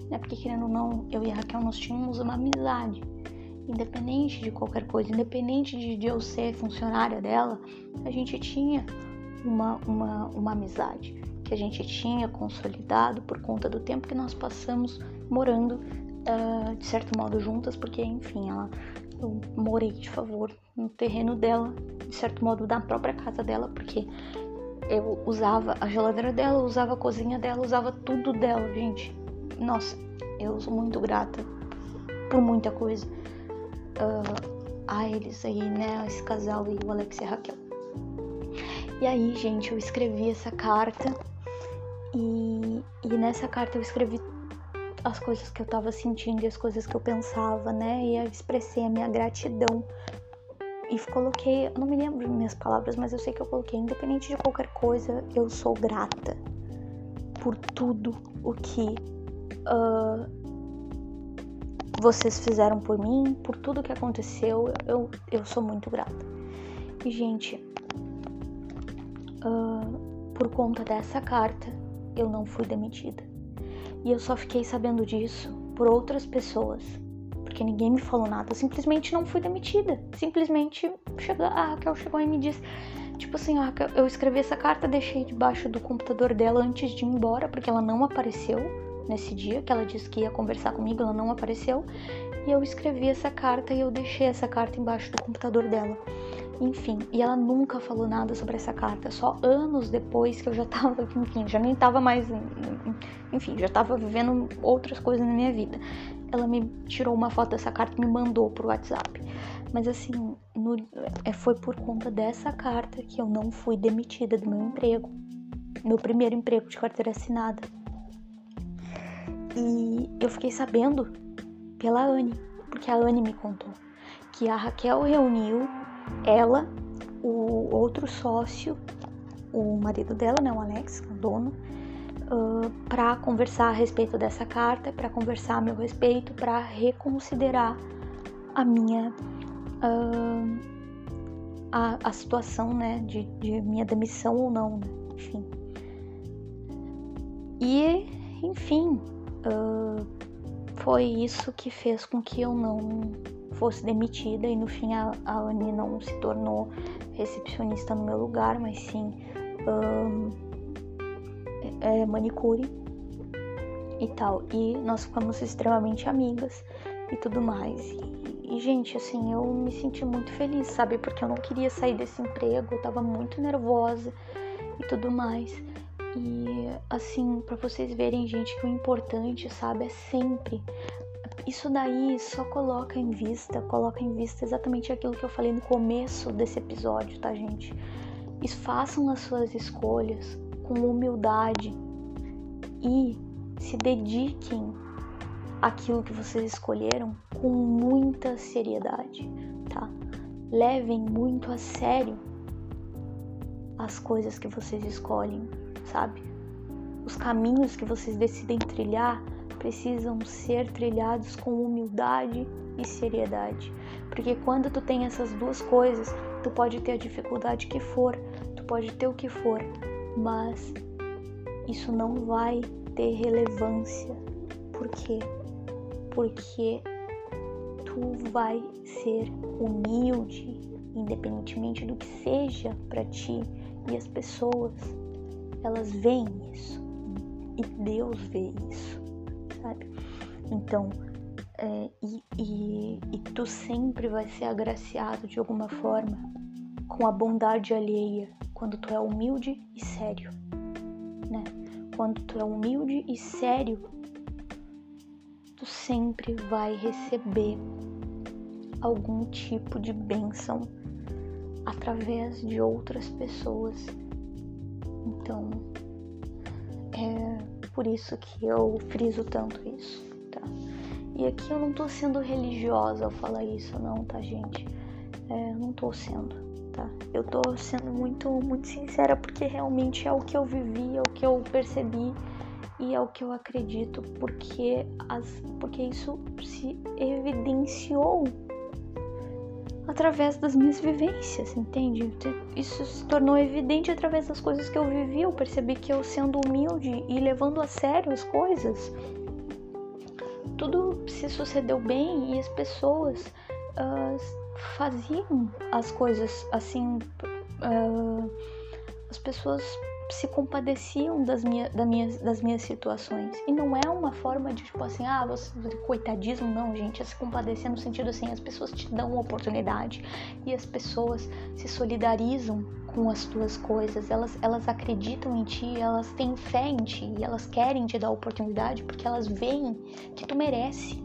né? Porque querendo ou não, eu e a Raquel nós tínhamos uma amizade independente de qualquer coisa, independente de, eu ser funcionária dela, a gente tinha uma, uma, uma amizade que a gente tinha consolidado por conta do tempo que nós passamos morando uh, de certo modo juntas, porque enfim, ela eu morei de favor no terreno dela, de certo modo da própria casa dela, porque eu usava a geladeira dela, usava a cozinha dela, usava tudo dela, gente. Nossa, eu sou muito grata por muita coisa uh, a eles aí, né? Esse casal aí, o Alex e a Raquel. E aí, gente, eu escrevi essa carta e, e nessa carta eu escrevi as coisas que eu tava sentindo e as coisas que eu pensava, né? E eu expressei a minha gratidão. E coloquei, eu não me lembro minhas palavras, mas eu sei que eu coloquei, independente de qualquer coisa, eu sou grata por tudo o que uh, vocês fizeram por mim, por tudo que aconteceu, eu, eu sou muito grata. E, gente, uh, por conta dessa carta, eu não fui demitida. E eu só fiquei sabendo disso por outras pessoas, porque ninguém me falou nada. Eu simplesmente não fui demitida. Simplesmente chega, a Raquel chegou e me disse: Tipo assim, eu escrevi essa carta, deixei debaixo do computador dela antes de ir embora, porque ela não apareceu nesse dia que ela disse que ia conversar comigo, ela não apareceu. E eu escrevi essa carta e eu deixei essa carta embaixo do computador dela. Enfim, e ela nunca falou nada sobre essa carta, só anos depois que eu já tava, enfim, já nem tava mais, enfim, já tava vivendo outras coisas na minha vida. Ela me tirou uma foto dessa carta e me mandou pro WhatsApp. Mas assim, no, é, foi por conta dessa carta que eu não fui demitida do meu emprego, meu primeiro emprego de carteira assinada. E eu fiquei sabendo pela Anne, porque a Anne me contou que a Raquel reuniu ela, o outro sócio, o marido dela, né, o Alex, o dono, uh, para conversar a respeito dessa carta, para conversar a meu respeito, para reconsiderar a minha uh, a, a situação, né, de, de minha demissão ou não, né? enfim. E, enfim, uh, foi isso que fez com que eu não fosse demitida e no fim a, a Anne não se tornou recepcionista no meu lugar, mas sim um, é, é, manicure e tal. E nós ficamos extremamente amigas e tudo mais. E, e, gente, assim, eu me senti muito feliz, sabe? Porque eu não queria sair desse emprego, eu tava muito nervosa e tudo mais. E assim, para vocês verem, gente, que o importante, sabe, é sempre isso daí só coloca em vista, coloca em vista exatamente aquilo que eu falei no começo desse episódio, tá, gente? E façam as suas escolhas com humildade e se dediquem àquilo que vocês escolheram com muita seriedade, tá? Levem muito a sério as coisas que vocês escolhem, sabe? Os caminhos que vocês decidem trilhar precisam ser trilhados com humildade e seriedade. Porque quando tu tem essas duas coisas, tu pode ter a dificuldade que for, tu pode ter o que for, mas isso não vai ter relevância. Por quê? Porque tu vai ser humilde, independentemente do que seja para ti, e as pessoas, elas veem isso. E Deus vê isso sabe? Então, é, e, e, e tu sempre vai ser agraciado de alguma forma com a bondade alheia quando tu é humilde e sério, né? Quando tu é humilde e sério, tu sempre vai receber algum tipo de bênção através de outras pessoas. Então, é, por isso que eu friso tanto isso, tá? E aqui eu não tô sendo religiosa ao falar isso, não, tá, gente? É, não tô sendo, tá? Eu tô sendo muito, muito sincera porque realmente é o que eu vivi, é o que eu percebi e é o que eu acredito, porque, as, porque isso se evidenciou através das minhas vivências, entende? Isso se tornou evidente através das coisas que eu vivi. Eu percebi que eu sendo humilde e levando a sério as coisas, tudo se sucedeu bem e as pessoas uh, faziam as coisas assim. Uh, as pessoas se compadeciam das, minha, minhas, das minhas situações. E não é uma forma de, tipo assim, ah, você, coitadismo, não, gente. É se compadecer no sentido assim, as pessoas te dão uma oportunidade e as pessoas se solidarizam com as tuas coisas, elas, elas acreditam em ti, elas têm fé em ti, elas querem te dar oportunidade porque elas veem que tu merece,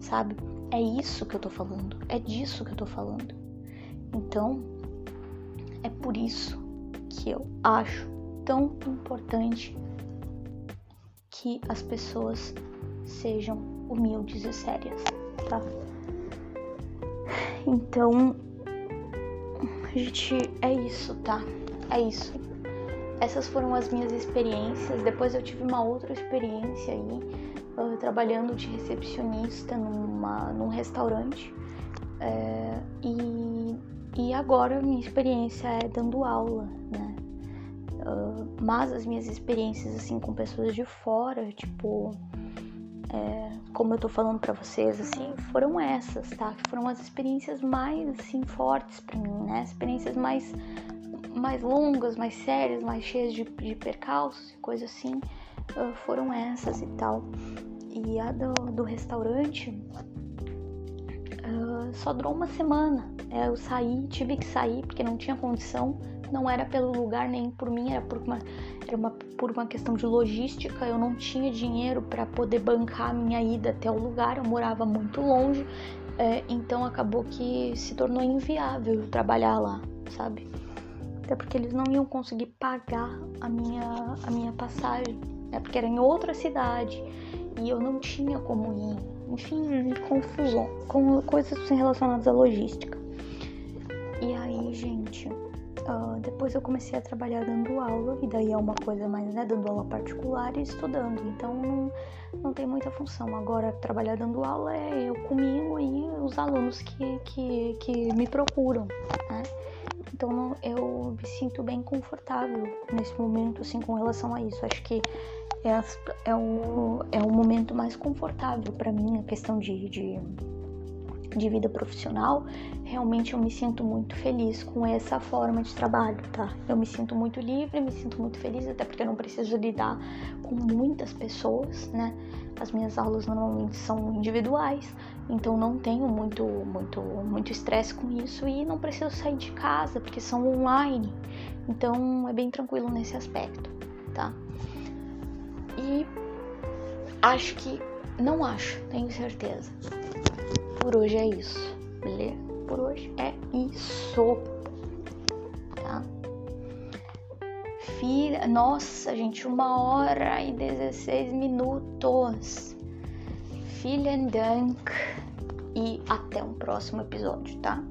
sabe? É isso que eu tô falando, é disso que eu tô falando. Então, é por isso que eu acho tão importante que as pessoas sejam humildes e sérias, tá? Então, gente, é isso, tá? É isso. Essas foram as minhas experiências. Depois eu tive uma outra experiência aí, uh, trabalhando de recepcionista numa, num restaurante. É, e e agora minha experiência é dando aula, né? Uh, mas as minhas experiências assim com pessoas de fora, tipo é, como eu tô falando para vocês, assim, foram essas, tá? Foram as experiências mais, assim, fortes para mim, né? Experiências mais, mais longas, mais sérias, mais cheias de, de percalços e coisas assim, uh, foram essas e tal. E a do, do restaurante uh, só durou uma semana. É, eu saí, tive que sair porque não tinha condição não era pelo lugar nem por mim, era por uma, era uma, por uma questão de logística. Eu não tinha dinheiro para poder bancar a minha ida até o lugar, eu morava muito longe, é, então acabou que se tornou inviável trabalhar lá, sabe? Até porque eles não iam conseguir pagar a minha, a minha passagem, né? porque era em outra cidade e eu não tinha como ir. Enfim, confusão, com coisas relacionadas à logística. E aí, gente, Uh, depois eu comecei a trabalhar dando aula, e daí é uma coisa mais, né, dando aula particular e estudando, então não, não tem muita função. Agora, trabalhar dando aula é eu comigo e os alunos que, que, que me procuram, né? Então eu me sinto bem confortável nesse momento, assim, com relação a isso. Acho que é, é, o, é o momento mais confortável para mim, a questão de, de de vida profissional, realmente eu me sinto muito feliz com essa forma de trabalho, tá? Eu me sinto muito livre, me sinto muito feliz, até porque eu não preciso lidar com muitas pessoas, né? As minhas aulas normalmente são individuais, então não tenho muito, muito, muito estresse com isso e não preciso sair de casa porque são online. Então é bem tranquilo nesse aspecto, tá? E acho que não acho, tenho certeza por hoje é isso, beleza? Por hoje é isso, tá? Filha, nossa, gente, uma hora e 16 minutos. Vielen Dank e até um próximo episódio, tá?